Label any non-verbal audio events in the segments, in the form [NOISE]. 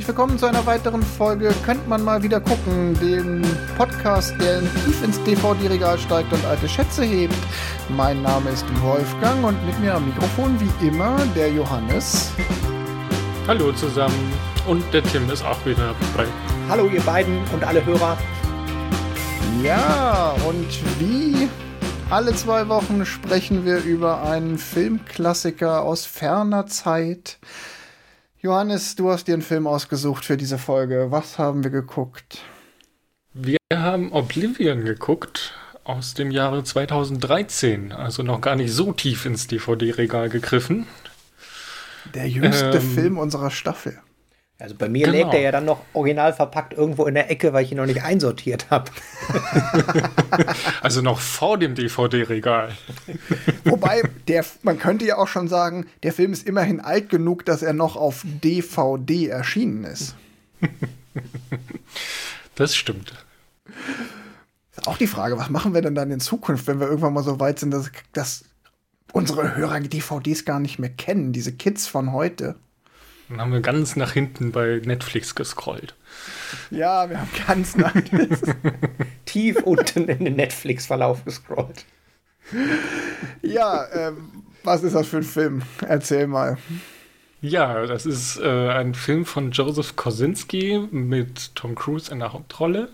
herzlich willkommen zu einer weiteren Folge Könnt man mal wieder gucken, dem Podcast, der tief ins DVD-Regal steigt und alte Schätze hebt. Mein Name ist Wolfgang und mit mir am Mikrofon wie immer der Johannes. Hallo zusammen und der Tim ist auch wieder dabei. Hallo ihr beiden und alle Hörer. Ja, und wie alle zwei Wochen sprechen wir über einen Filmklassiker aus ferner Zeit. Johannes, du hast dir einen Film ausgesucht für diese Folge. Was haben wir geguckt? Wir haben Oblivion geguckt aus dem Jahre 2013, also noch gar nicht so tief ins DVD-Regal gegriffen. Der jüngste ähm, Film unserer Staffel. Also bei mir genau. lädt er ja dann noch original verpackt irgendwo in der Ecke, weil ich ihn noch nicht einsortiert habe. [LAUGHS] also noch vor dem DVD-Regal. Wobei, der, man könnte ja auch schon sagen, der Film ist immerhin alt genug, dass er noch auf DVD erschienen ist. Das stimmt. Auch die Frage, was machen wir denn dann in Zukunft, wenn wir irgendwann mal so weit sind, dass, dass unsere Hörer DVDs gar nicht mehr kennen, diese Kids von heute. Dann haben wir ganz nach hinten bei Netflix gescrollt. Ja, wir haben ganz nach [LAUGHS] tief unten in den Netflix-Verlauf gescrollt. Ja, ähm, was ist das für ein Film? Erzähl mal. Ja, das ist äh, ein Film von Joseph Kosinski mit Tom Cruise in der Hauptrolle.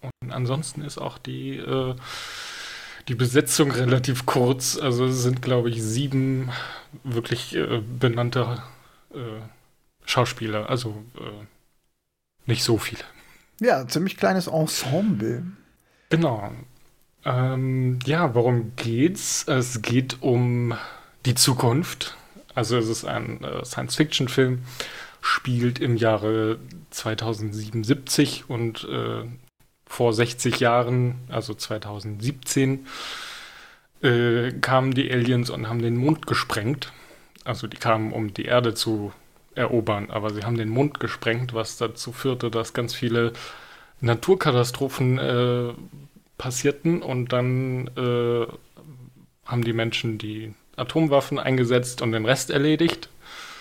Und ansonsten ist auch die, äh, die Besetzung relativ kurz. Also es sind, glaube ich, sieben wirklich äh, benannte äh, Schauspieler, also äh, nicht so viele. Ja, ziemlich kleines Ensemble. Genau. Ähm, ja, worum geht's? Es geht um die Zukunft. Also es ist ein äh, Science-Fiction-Film, spielt im Jahre 2077 und äh, vor 60 Jahren, also 2017, äh, kamen die Aliens und haben den Mond gesprengt. Also die kamen, um die Erde zu erobern. Aber sie haben den Mund gesprengt, was dazu führte, dass ganz viele Naturkatastrophen äh, passierten und dann äh, haben die Menschen die Atomwaffen eingesetzt und den Rest erledigt.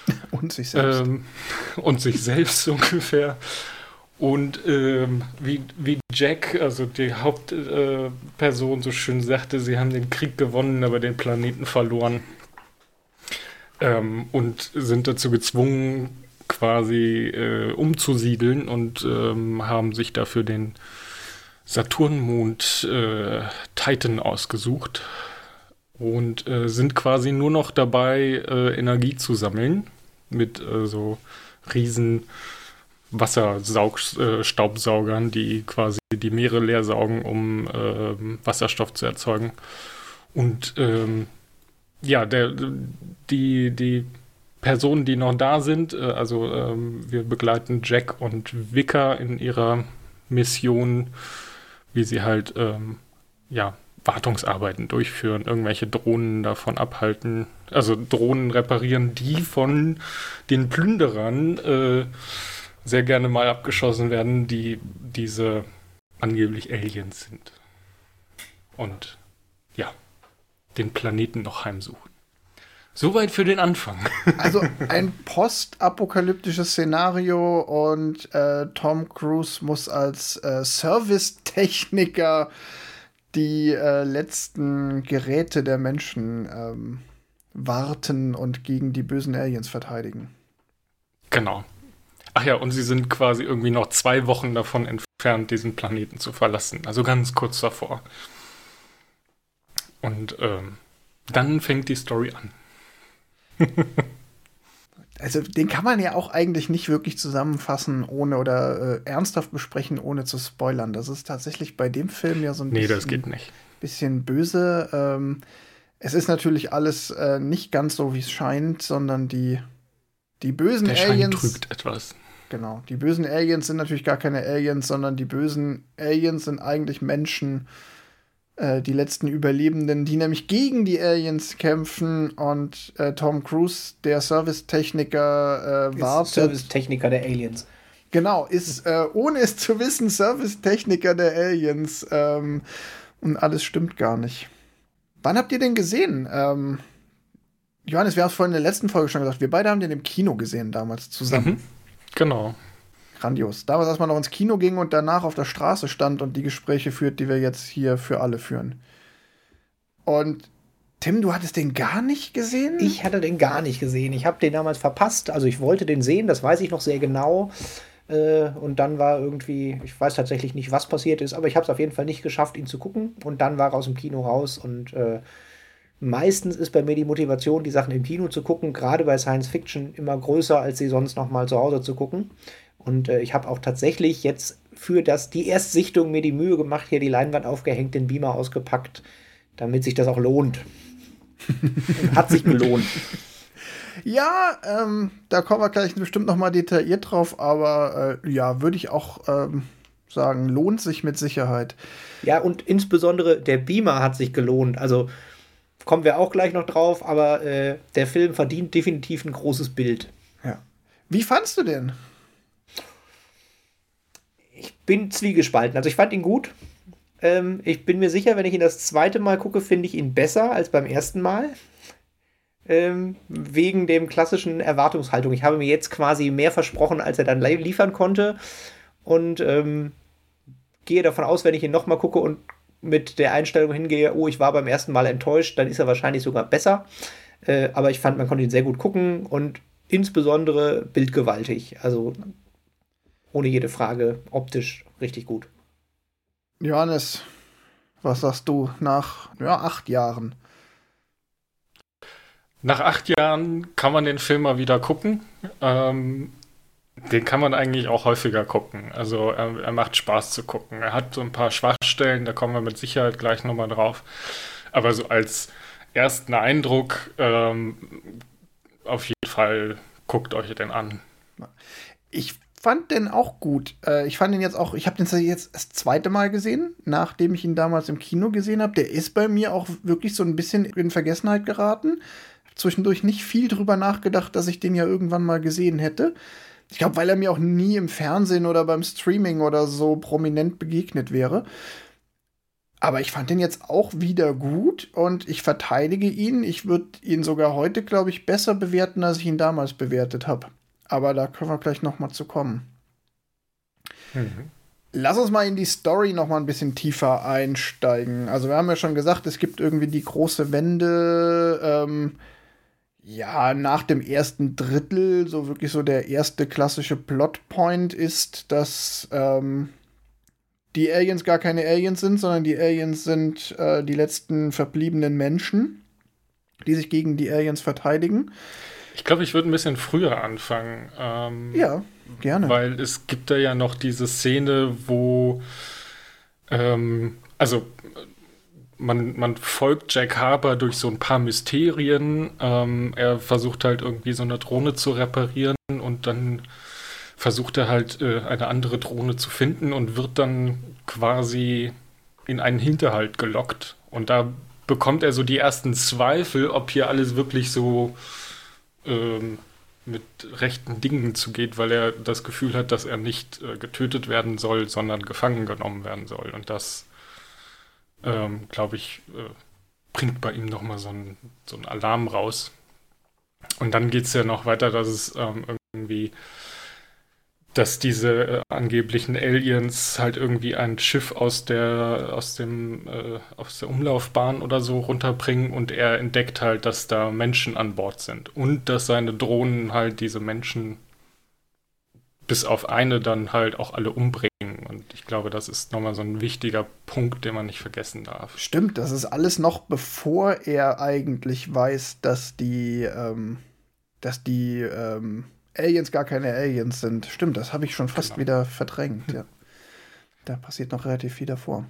[LAUGHS] Und sich selbst. Ähm, [LAUGHS] und sich selbst [LAUGHS] ungefähr. Und ähm, wie, wie Jack, also die Hauptperson, äh, so schön sagte, sie haben den Krieg gewonnen, aber den Planeten verloren ähm, und sind dazu gezwungen, quasi äh, umzusiedeln und ähm, haben sich dafür den Saturnmond äh, Titan ausgesucht und äh, sind quasi nur noch dabei, äh, Energie zu sammeln mit äh, so riesen Wasserstaubsaugern, die quasi die Meere leer saugen, um ähm, Wasserstoff zu erzeugen. Und ähm, ja, der, die, die Personen, die noch da sind, äh, also ähm, wir begleiten Jack und Vicker in ihrer Mission, wie sie halt, ähm, ja, Wartungsarbeiten durchführen, irgendwelche Drohnen davon abhalten, also Drohnen reparieren, die von den Plünderern äh, sehr gerne mal abgeschossen werden, die diese angeblich Aliens sind. Und den Planeten noch heimsuchen. Soweit für den Anfang. [LAUGHS] Also ein postapokalyptisches Szenario und äh, Tom Cruise muss als äh, Servicetechniker die äh, letzten Geräte der Menschen ähm, warten und gegen die bösen Aliens verteidigen. Genau. Ach ja, und sie sind quasi irgendwie noch zwei Wochen davon entfernt, diesen Planeten zu verlassen. Also ganz kurz davor. Und ähm, dann fängt die Story an. [LAUGHS] also den kann man ja auch eigentlich nicht wirklich zusammenfassen ohne oder äh, ernsthaft besprechen, ohne zu spoilern. Das ist tatsächlich bei dem Film ja so ein nee, bisschen, das geht nicht. bisschen böse. Ähm, es ist natürlich alles äh, nicht ganz so, wie es scheint, sondern die, die bösen Der Aliens. Schein trügt etwas. Genau. Die bösen Aliens sind natürlich gar keine Aliens, sondern die bösen Aliens sind eigentlich Menschen, äh, die letzten Überlebenden, die nämlich gegen die Aliens kämpfen und äh, Tom Cruise, der Servicetechniker, äh, wartet. Servicetechniker der Aliens. Genau, ist, [LAUGHS] äh, ohne es zu wissen, Servicetechniker der Aliens. Ähm, und alles stimmt gar nicht. Wann habt ihr den gesehen? Ähm, Johannes, wir haben es vorhin in der letzten Folge schon gesagt, wir beide haben den im Kino gesehen damals zusammen. Genau. Grandios. Damals, als man noch ins Kino ging und danach auf der Straße stand und die Gespräche führt, die wir jetzt hier für alle führen. Und Tim, du hattest den gar nicht gesehen? Ich hatte den gar nicht gesehen. Ich habe den damals verpasst. Also ich wollte den sehen, das weiß ich noch sehr genau. Äh, und dann war irgendwie, ich weiß tatsächlich nicht, was passiert ist, aber ich habe es auf jeden Fall nicht geschafft, ihn zu gucken. Und dann war er aus dem Kino raus. Und äh, meistens ist bei mir die Motivation, die Sachen im Kino zu gucken, gerade bei Science Fiction, immer größer, als sie sonst noch mal zu Hause zu gucken. Und äh, ich habe auch tatsächlich jetzt für das, die Erstsichtung mir die Mühe gemacht, hier die Leinwand aufgehängt, den Beamer ausgepackt, damit sich das auch lohnt. [LAUGHS] Hat sich gelohnt. Ja, ähm, da kommen wir gleich bestimmt noch mal detailliert drauf, aber äh, ja, würde ich auch ähm, sagen, lohnt sich mit Sicherheit. Ja, und insbesondere der Beamer hat sich gelohnt. Also kommen wir auch gleich noch drauf, aber äh, der Film verdient definitiv ein großes Bild. Ja. Wie fandst du den? Bin zwiegespalten. Also ich fand ihn gut. Ähm, ich bin mir sicher, wenn ich ihn das zweite Mal gucke, finde ich ihn besser als beim ersten Mal. Ähm, wegen dem klassischen Erwartungshaltung. Ich habe mir jetzt quasi mehr versprochen, als er dann liefern konnte. Und ähm, gehe davon aus, wenn ich ihn nochmal gucke und mit der Einstellung hingehe, oh, ich war beim ersten Mal enttäuscht, dann ist er wahrscheinlich sogar besser. Äh, aber ich fand, man konnte ihn sehr gut gucken und insbesondere bildgewaltig. Also ohne jede Frage optisch richtig gut. Johannes, was sagst du nach ja, acht Jahren? Nach acht Jahren kann man den Film mal wieder gucken. Ähm, den kann man eigentlich auch häufiger gucken. Also er, er, macht Spaß zu gucken. Er hat so ein paar Schwachstellen, da kommen wir mit Sicherheit gleich nochmal drauf. Aber so als ersten Eindruck ähm, auf jeden Fall guckt euch den an. Ich fand den auch gut. Äh, ich fand ihn jetzt auch, ich habe den jetzt das zweite Mal gesehen, nachdem ich ihn damals im Kino gesehen habe. Der ist bei mir auch wirklich so ein bisschen in Vergessenheit geraten. Hab zwischendurch nicht viel drüber nachgedacht, dass ich den ja irgendwann mal gesehen hätte. Ich glaube, weil er mir auch nie im Fernsehen oder beim Streaming oder so prominent begegnet wäre. Aber ich fand den jetzt auch wieder gut und ich verteidige ihn. Ich würde ihn sogar heute, glaube ich, besser bewerten, als ich ihn damals bewertet habe. Aber da können wir gleich noch mal zu kommen. Mhm. Lass uns mal in die Story noch mal ein bisschen tiefer einsteigen. Also wir haben ja schon gesagt, es gibt irgendwie die große Wende. Ähm, ja, nach dem ersten Drittel, so wirklich so der erste klassische Plotpoint ist, dass ähm, die Aliens gar keine Aliens sind, sondern die Aliens sind äh, die letzten verbliebenen Menschen, die sich gegen die Aliens verteidigen. Ich glaube, ich würde ein bisschen früher anfangen. Ähm, ja, gerne. Weil es gibt da ja noch diese Szene, wo, ähm, also man, man folgt Jack Harper durch so ein paar Mysterien. Ähm, er versucht halt irgendwie so eine Drohne zu reparieren und dann versucht er halt äh, eine andere Drohne zu finden und wird dann quasi in einen Hinterhalt gelockt. Und da bekommt er so die ersten Zweifel, ob hier alles wirklich so ähm, mit rechten Dingen zugeht, weil er das Gefühl hat, dass er nicht äh, getötet werden soll, sondern gefangen genommen werden soll. Und das, ähm, glaube ich, äh, bringt bei ihm nochmal so ein, so Alarm raus. Und dann geht es ja noch weiter, dass es ähm, irgendwie dass diese äh, angeblichen Aliens halt irgendwie ein Schiff aus der aus dem äh, aus der Umlaufbahn oder so runterbringen und er entdeckt halt, dass da Menschen an Bord sind und dass seine Drohnen halt diese Menschen bis auf eine dann halt auch alle umbringen und ich glaube, das ist nochmal so ein wichtiger Punkt, den man nicht vergessen darf. Stimmt, das ist alles noch bevor er eigentlich weiß, dass die ähm, dass die ähm Aliens gar keine Aliens sind. Stimmt, das habe ich schon fast genau. wieder verdrängt, ja. Da passiert noch relativ viel davor.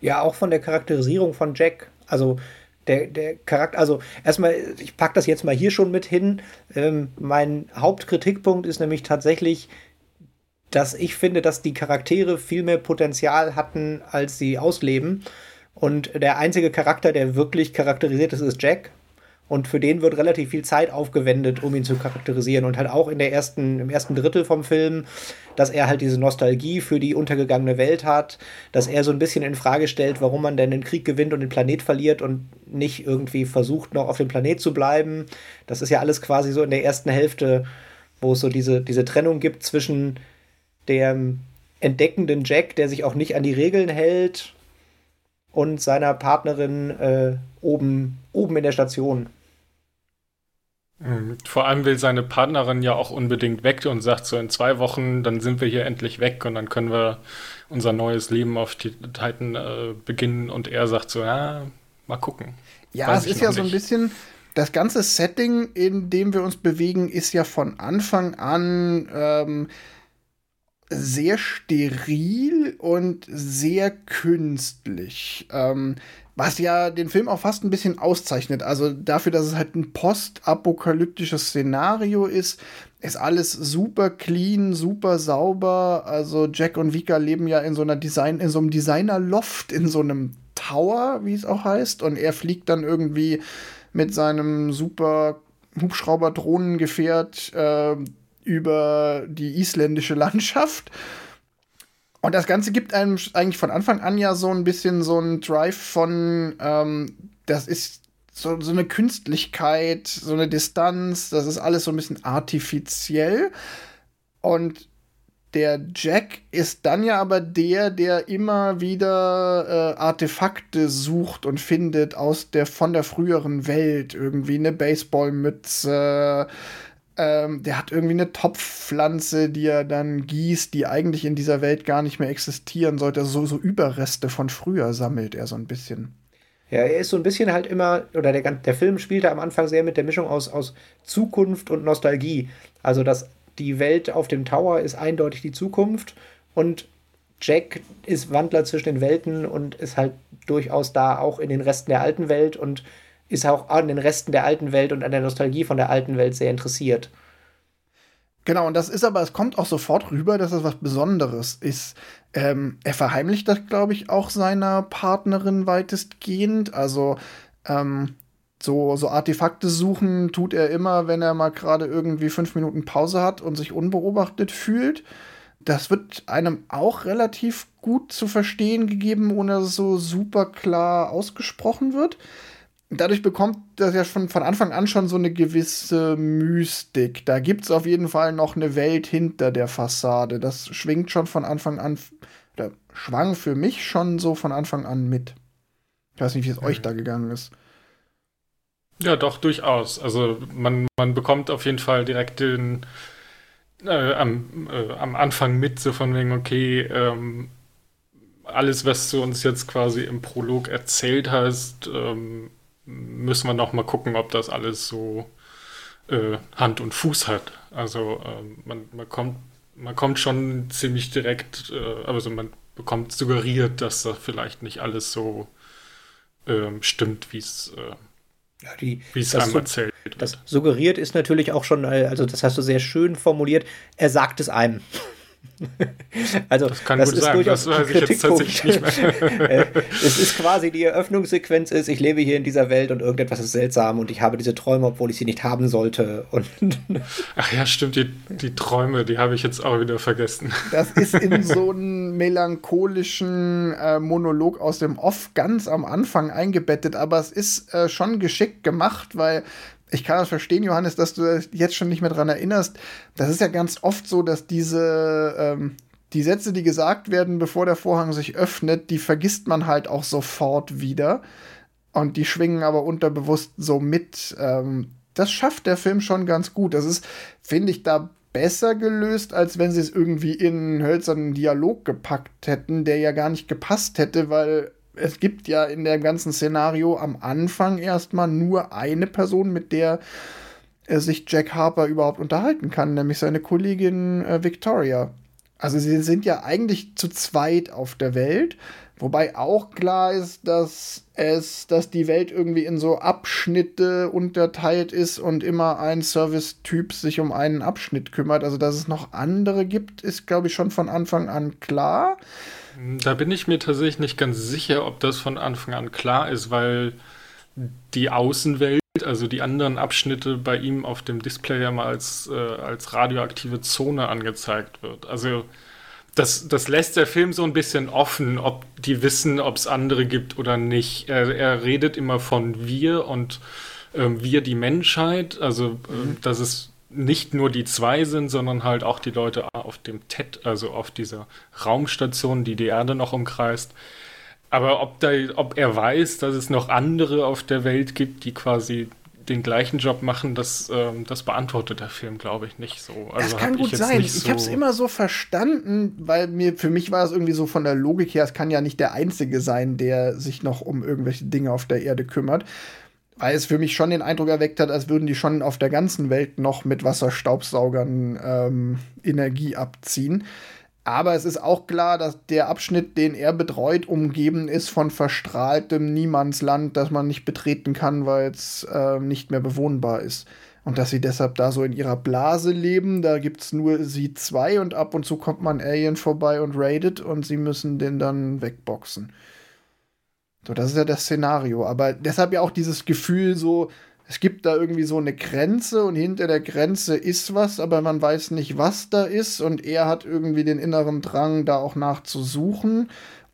Ja, auch von der Charakterisierung von Jack. Also der, der Charakter, also erstmal, ich packe das jetzt mal hier schon mit hin. Ähm, mein Hauptkritikpunkt ist nämlich tatsächlich, dass ich finde, dass die Charaktere viel mehr Potenzial hatten, als sie ausleben. Und der einzige Charakter, der wirklich charakterisiert ist, ist Jack. Und für den wird relativ viel Zeit aufgewendet, um ihn zu charakterisieren. Und halt auch in der ersten, im ersten Drittel vom Film, dass er halt diese Nostalgie für die untergegangene Welt hat, dass er so ein bisschen in Frage stellt, warum man denn den Krieg gewinnt und den Planet verliert und nicht irgendwie versucht, noch auf dem Planet zu bleiben. Das ist ja alles quasi so in der ersten Hälfte, wo es so diese, diese Trennung gibt zwischen dem entdeckenden Jack, der sich auch nicht an die Regeln hält, und seiner Partnerin äh, oben, oben in der Station. Mhm. Vor allem will seine Partnerin ja auch unbedingt weg und sagt so, in zwei Wochen, dann sind wir hier endlich weg und dann können wir unser neues Leben auf Titan äh, beginnen. Und er sagt so, ja, mal gucken. Ja, Weiß es ist ja nicht. so ein bisschen, das ganze Setting, in dem wir uns bewegen, ist ja von Anfang an ähm, sehr steril und sehr künstlich. Ähm, was ja den Film auch fast ein bisschen auszeichnet. Also dafür, dass es halt ein postapokalyptisches Szenario ist, ist alles super clean, super sauber. Also Jack und Vika leben ja in so einer Design, in so einem Designer-Loft, in so einem Tower, wie es auch heißt. Und er fliegt dann irgendwie mit seinem super Hubschrauber-Drohnengefährt äh, über die isländische Landschaft. Und das Ganze gibt einem eigentlich von Anfang an ja so ein bisschen so einen Drive von, ähm, das ist so, so eine Künstlichkeit, so eine Distanz, das ist alles so ein bisschen artifiziell. Und der Jack ist dann ja aber der, der immer wieder äh, Artefakte sucht und findet aus der von der früheren Welt. Irgendwie eine Baseballmütze, ähm, der hat irgendwie eine Topfpflanze, die er dann gießt, die eigentlich in dieser Welt gar nicht mehr existieren sollte. Also so, so Überreste von früher sammelt er so ein bisschen. Ja, er ist so ein bisschen halt immer, oder der, der Film spielte am Anfang sehr mit der Mischung aus, aus Zukunft und Nostalgie. Also, dass die Welt auf dem Tower ist eindeutig die Zukunft und Jack ist Wandler zwischen den Welten und ist halt durchaus da auch in den Resten der alten Welt und ist auch an den Resten der alten Welt und an der Nostalgie von der alten Welt sehr interessiert. Genau, und das ist aber, es kommt auch sofort rüber, dass es was Besonderes ist. Ähm, er verheimlicht das, glaube ich, auch seiner Partnerin weitestgehend. Also, ähm, so, so Artefakte suchen tut er immer, wenn er mal gerade irgendwie fünf Minuten Pause hat und sich unbeobachtet fühlt. Das wird einem auch relativ gut zu verstehen gegeben, ohne dass es so super klar ausgesprochen wird dadurch bekommt das ja schon von Anfang an schon so eine gewisse Mystik. Da gibt es auf jeden Fall noch eine Welt hinter der Fassade. Das schwingt schon von Anfang an, oder schwang für mich schon so von Anfang an mit. Ich weiß nicht, wie es mhm. euch da gegangen ist. Ja, doch, durchaus. Also man, man bekommt auf jeden Fall direkt den äh, am, äh, am Anfang mit, so von wegen, okay, ähm, alles, was du uns jetzt quasi im Prolog erzählt hast, ähm, müssen wir noch mal gucken, ob das alles so äh, Hand und Fuß hat. Also äh, man, man, kommt, man kommt schon ziemlich direkt, äh, also man bekommt suggeriert, dass da vielleicht nicht alles so ähm, stimmt, wie es äh, ja, einem erzählt wird. Das suggeriert ist natürlich auch schon, äh, also das hast du sehr schön formuliert, er sagt es einem. [LAUGHS] also, das kann das gut ist sein, durchaus das weiß ich jetzt tatsächlich nicht mehr. [LAUGHS] Äh, es ist quasi die Eröffnungssequenz ist, ich lebe hier in dieser Welt und irgendetwas ist seltsam und ich habe diese Träume, obwohl ich sie nicht haben sollte. Und [LAUGHS] Ach ja, stimmt, die, die Träume, die habe ich jetzt auch wieder vergessen. Das ist in so einen melancholischen äh, Monolog aus dem Off ganz am Anfang eingebettet, aber es ist äh, schon geschickt gemacht, weil ich kann das verstehen, Johannes, dass du jetzt schon nicht mehr dran erinnerst. Das ist ja ganz oft so, dass diese ähm, die Sätze, die gesagt werden, bevor der Vorhang sich öffnet, die vergisst man halt auch sofort wieder. Und die schwingen aber unterbewusst so mit. Ähm, das schafft der Film schon ganz gut. Das ist, finde ich, da besser gelöst, als wenn sie es irgendwie in einen hölzernen Dialog gepackt hätten, der ja gar nicht gepasst hätte, weil es gibt ja in dem ganzen Szenario am Anfang erstmal nur eine Person, mit der äh, sich Jack Harper überhaupt unterhalten kann, nämlich seine Kollegin äh, Victoria. Also sie sind ja eigentlich zu zweit auf der Welt, wobei auch klar ist, dass es, dass die Welt irgendwie in so Abschnitte unterteilt ist und immer ein Service-Typ sich um einen Abschnitt kümmert. Also dass es noch andere gibt, ist glaube ich schon von Anfang an klar. Da bin ich mir tatsächlich nicht ganz sicher, ob das von Anfang an klar ist, weil die Außenwelt, also die anderen Abschnitte bei ihm auf dem Display ja mal als, äh, als radioaktive Zone angezeigt wird. Also das, das lässt der Film so ein bisschen offen, ob die wissen, ob es andere gibt oder nicht. Er, er redet immer von wir und äh, wir die Menschheit, also äh, mhm. dass es nicht nur die zwei sind, sondern halt auch die Leute auf dem TED, also auf dieser Raumstation, die die Erde noch umkreist. Aber ob, da, ob er weiß, dass es noch andere auf der Welt gibt, die quasi den gleichen Job machen, das, ähm, das beantwortet der Film, glaube ich, nicht so. Also das kann gut sein. Ich habe es immer so verstanden, weil mir für mich war es irgendwie so von der Logik her, es kann ja nicht der Einzige sein, der sich noch um irgendwelche Dinge auf der Erde kümmert. Weil es für mich schon den Eindruck erweckt hat, als würden die schon auf der ganzen Welt noch mit Wasserstaubsaugern ähm, Energie abziehen. Aber es ist auch klar, dass der Abschnitt, den er betreut, umgeben ist von verstrahltem Niemandsland, das man nicht betreten kann, weil es äh, nicht mehr bewohnbar ist. Und dass sie deshalb da so in ihrer Blase leben, da gibt es nur sie zwei und ab und zu kommt man Alien vorbei und raidet und sie müssen den dann wegboxen. So, das ist ja das Szenario. Aber deshalb ja auch dieses Gefühl so, es gibt da irgendwie so eine Grenze und hinter der Grenze ist was, aber man weiß nicht, was da ist und er hat irgendwie den inneren Drang, da auch nachzusuchen.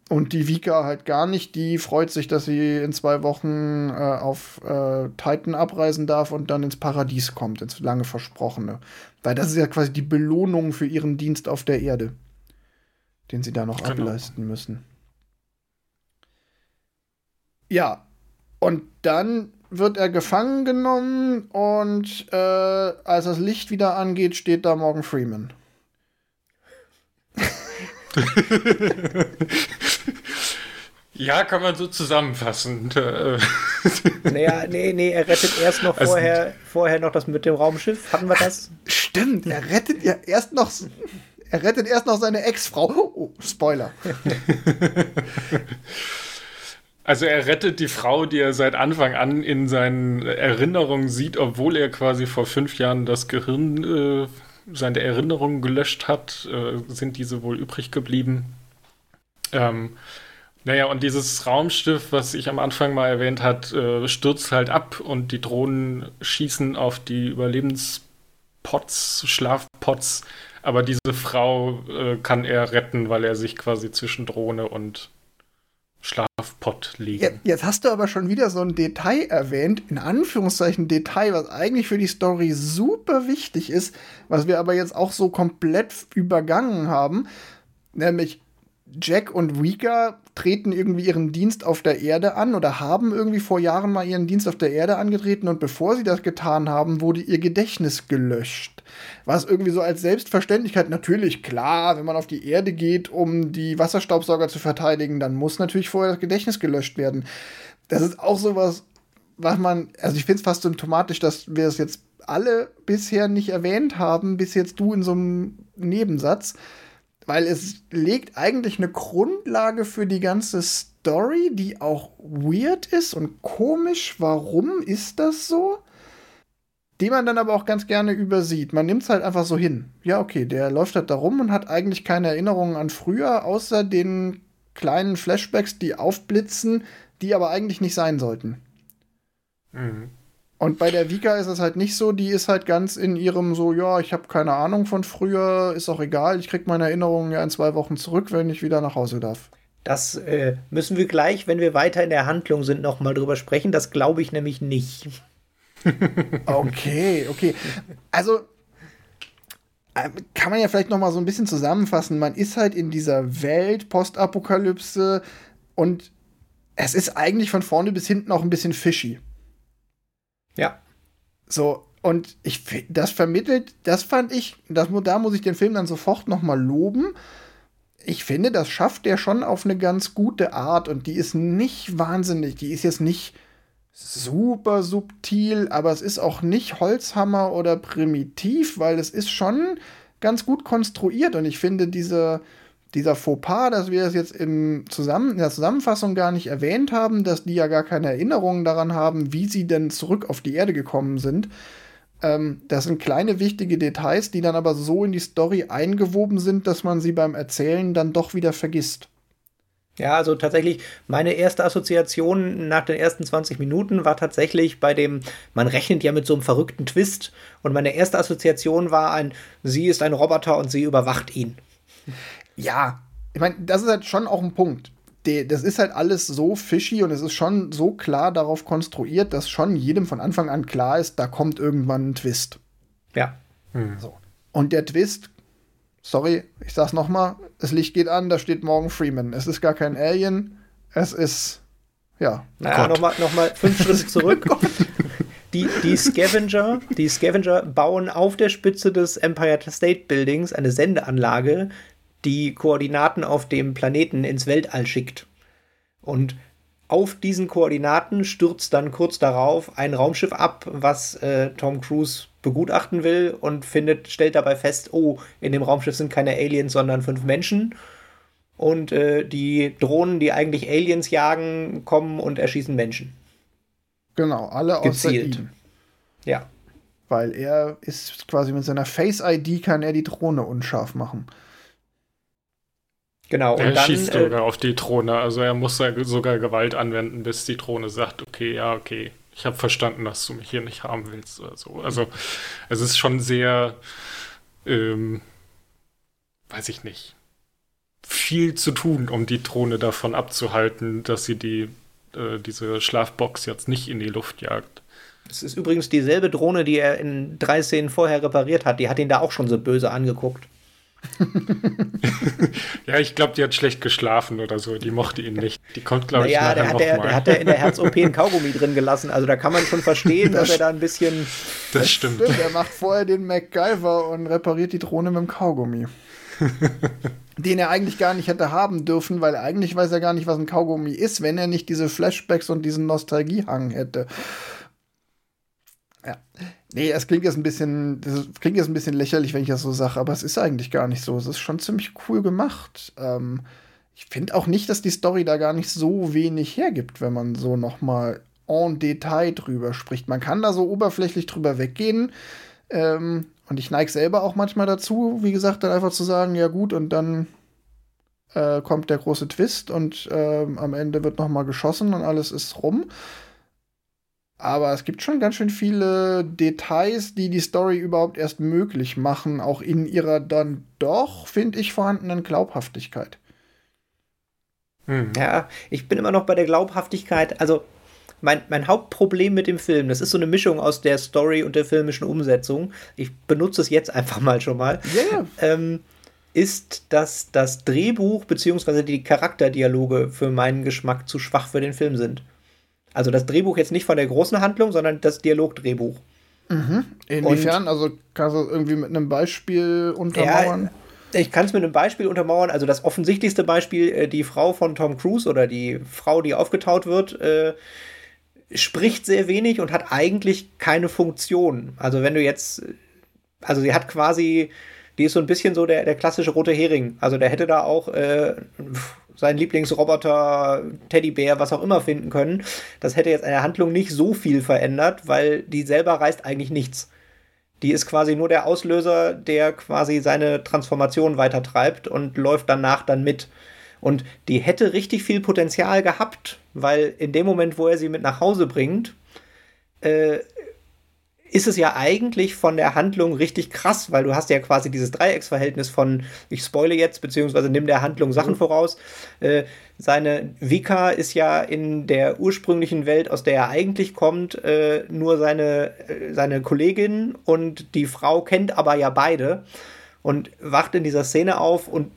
Und die Vika halt gar nicht, die freut sich, dass sie in zwei Wochen äh, auf äh, Titan abreisen darf und dann ins Paradies kommt, ins lange Versprochene. Weil das ist ja quasi die Belohnung für ihren Dienst auf der Erde, den sie da noch genau. ableisten müssen. Ja, und dann wird er gefangen genommen und äh, als das Licht wieder angeht, steht da Morgan Freeman. ja, kann man so zusammenfassen. [LAUGHS] naja, nee, nee, er rettet erst noch also, vorher, vorher noch das mit dem Raumschiff. Hatten wir das? Stimmt, er rettet ja erst noch. Er rettet erst noch seine Ex-Frau. Oh, Spoiler. [LAUGHS] Also er rettet die Frau, die er seit Anfang an in seinen Erinnerungen sieht, obwohl er quasi vor fünf Jahren das Gehirn, äh, seine Erinnerungen gelöscht hat, äh, sind diese wohl übrig geblieben. Ähm, naja, und dieses Raumschiff, was ich am Anfang mal erwähnt hat, äh, stürzt halt ab und die Drohnen schießen auf die Überlebenspots, Schlafpots. Aber diese Frau äh, kann er retten, weil er sich quasi zwischen Drohne und Schlafpott legen. Jetzt, jetzt hast du aber schon wieder so ein Detail erwähnt, in Anführungszeichen Detail, was eigentlich für die Story super wichtig ist, was wir aber jetzt auch so komplett übergangen haben, nämlich Jack und Rika treten irgendwie ihren Dienst auf der Erde an oder haben irgendwie vor Jahren mal ihren Dienst auf der Erde angetreten und bevor sie das getan haben, wurde ihr Gedächtnis gelöscht. Was irgendwie so als Selbstverständlichkeit natürlich klar, wenn man auf die Erde geht, um die Wasserstaubsauger zu verteidigen, dann muss natürlich vorher das Gedächtnis gelöscht werden. Das ist auch sowas, was man, also ich finde es fast symptomatisch, dass wir es jetzt alle bisher nicht erwähnt haben, bis jetzt du in so einem Nebensatz weil es legt eigentlich eine Grundlage für die ganze Story, die auch weird ist und komisch. Warum ist das so? Die man dann aber auch ganz gerne übersieht. Man nimmt es halt einfach so hin. Ja, okay, der läuft halt da rum und hat eigentlich keine Erinnerungen an früher, außer den kleinen Flashbacks, die aufblitzen, die aber eigentlich nicht sein sollten. Mhm. Und bei der Vika ist es halt nicht so, die ist halt ganz in ihrem so, ja, ich habe keine Ahnung von früher, ist auch egal, ich krieg meine Erinnerungen ja in zwei Wochen zurück, wenn ich wieder nach Hause darf. Das äh, müssen wir gleich, wenn wir weiter in der Handlung sind, nochmal drüber sprechen. Das glaube ich nämlich nicht. [LAUGHS] okay, okay. Also äh, kann man ja vielleicht nochmal so ein bisschen zusammenfassen. Man ist halt in dieser Welt Postapokalypse und es ist eigentlich von vorne bis hinten auch ein bisschen fishy. Ja. So, und ich das vermittelt, das fand ich, das, da muss ich den Film dann sofort noch mal loben. Ich finde, das schafft er schon auf eine ganz gute Art und die ist nicht wahnsinnig, die ist jetzt nicht super subtil, aber es ist auch nicht Holzhammer oder primitiv, weil es ist schon ganz gut konstruiert und ich finde diese dieser Fauxpas, dass wir es jetzt im Zusammen in der Zusammenfassung gar nicht erwähnt haben, dass die ja gar keine Erinnerungen daran haben, wie sie denn zurück auf die Erde gekommen sind. Ähm, das sind kleine wichtige Details, die dann aber so in die Story eingewoben sind, dass man sie beim Erzählen dann doch wieder vergisst. Ja, also tatsächlich, meine erste Assoziation nach den ersten 20 Minuten war tatsächlich bei dem, man rechnet ja mit so einem verrückten Twist. Und meine erste Assoziation war ein, sie ist ein Roboter und sie überwacht ihn ja, ich meine, das ist halt schon auch ein Punkt. das ist halt alles so fishy und es ist schon so klar darauf konstruiert, dass schon jedem von Anfang an klar ist, da kommt irgendwann ein Twist. Ja. Hm. So. Und der Twist, sorry, ich sag's nochmal, das Licht geht an, da steht Morgan Freeman. Es ist gar kein Alien, es ist, ja. Naja, nochmal noch mal fünf Schritte [LAUGHS] zurück. Die, die, Scavenger, die Scavenger bauen auf der Spitze des Empire State Buildings eine Sendeanlage, die Koordinaten auf dem Planeten ins Weltall schickt. Und auf diesen Koordinaten stürzt dann kurz darauf ein Raumschiff ab, was äh, Tom Cruise begutachten will und findet, stellt dabei fest, oh, in dem Raumschiff sind keine Aliens, sondern fünf Menschen. Und äh, die Drohnen, die eigentlich Aliens jagen, kommen und erschießen Menschen. Genau, alle außer Gezielt. ihm. Ja. Weil er ist quasi mit seiner Face-ID kann er die Drohne unscharf machen. Genau. Er dann, schießt äh, sogar auf die Drohne, also er muss sogar Gewalt anwenden, bis die Drohne sagt, okay, ja, okay, ich habe verstanden, dass du mich hier nicht haben willst oder so. Also es ist schon sehr, ähm, weiß ich nicht, viel zu tun, um die Drohne davon abzuhalten, dass sie die, äh, diese Schlafbox jetzt nicht in die Luft jagt. Es ist übrigens dieselbe Drohne, die er in drei Szenen vorher repariert hat. Die hat ihn da auch schon so böse angeguckt. [LAUGHS] ja, ich glaube, die hat schlecht geschlafen oder so. Die mochte ihn nicht. Die kommt, glaube ich, Ja, der hat, der, der hat der in der Herz-OP ein Kaugummi drin gelassen. Also da kann man schon verstehen, [LAUGHS] dass er da ein bisschen. Das, das stimmt. stimmt. Er macht vorher den MacGyver und repariert die Drohne mit dem Kaugummi. [LAUGHS] den er eigentlich gar nicht hätte haben dürfen, weil eigentlich weiß er gar nicht, was ein Kaugummi ist, wenn er nicht diese Flashbacks und diesen Nostalgiehang hätte. Ja. Nee, es klingt jetzt ein bisschen, das klingt jetzt ein bisschen lächerlich, wenn ich das so sage, aber es ist eigentlich gar nicht so. Es ist schon ziemlich cool gemacht. Ähm, ich finde auch nicht, dass die Story da gar nicht so wenig hergibt, wenn man so noch mal en Detail drüber spricht. Man kann da so oberflächlich drüber weggehen. Ähm, und ich neige selber auch manchmal dazu, wie gesagt, dann einfach zu sagen, ja gut, und dann äh, kommt der große Twist und äh, am Ende wird noch mal geschossen und alles ist rum. Aber es gibt schon ganz schön viele Details, die die Story überhaupt erst möglich machen, auch in ihrer dann doch, finde ich, vorhandenen Glaubhaftigkeit. Hm. Ja, ich bin immer noch bei der Glaubhaftigkeit. Also, mein, mein Hauptproblem mit dem Film, das ist so eine Mischung aus der Story und der filmischen Umsetzung. Ich benutze es jetzt einfach mal schon mal. Yeah. Ähm, ist, dass das Drehbuch bzw. die Charakterdialoge für meinen Geschmack zu schwach für den Film sind. Also das Drehbuch jetzt nicht von der großen Handlung, sondern das Dialogdrehbuch. Mhm. Inwiefern? Und, also kannst du irgendwie mit einem Beispiel untermauern? Ja, ich kann es mit einem Beispiel untermauern. Also das offensichtlichste Beispiel, äh, die Frau von Tom Cruise oder die Frau, die aufgetaut wird, äh, spricht sehr wenig und hat eigentlich keine Funktion. Also wenn du jetzt, also sie hat quasi, die ist so ein bisschen so der, der klassische rote Hering. Also der hätte da auch äh, seinen Lieblingsroboter, Teddybär, was auch immer finden können. Das hätte jetzt eine Handlung nicht so viel verändert, weil die selber reißt eigentlich nichts. Die ist quasi nur der Auslöser, der quasi seine Transformation weitertreibt und läuft danach dann mit. Und die hätte richtig viel Potenzial gehabt, weil in dem Moment, wo er sie mit nach Hause bringt, äh, ist es ja eigentlich von der Handlung richtig krass, weil du hast ja quasi dieses Dreiecksverhältnis von, ich spoile jetzt, beziehungsweise nimm der Handlung Sachen mhm. voraus. Äh, seine Vika ist ja in der ursprünglichen Welt, aus der er eigentlich kommt, äh, nur seine, äh, seine Kollegin und die Frau kennt aber ja beide und wacht in dieser Szene auf und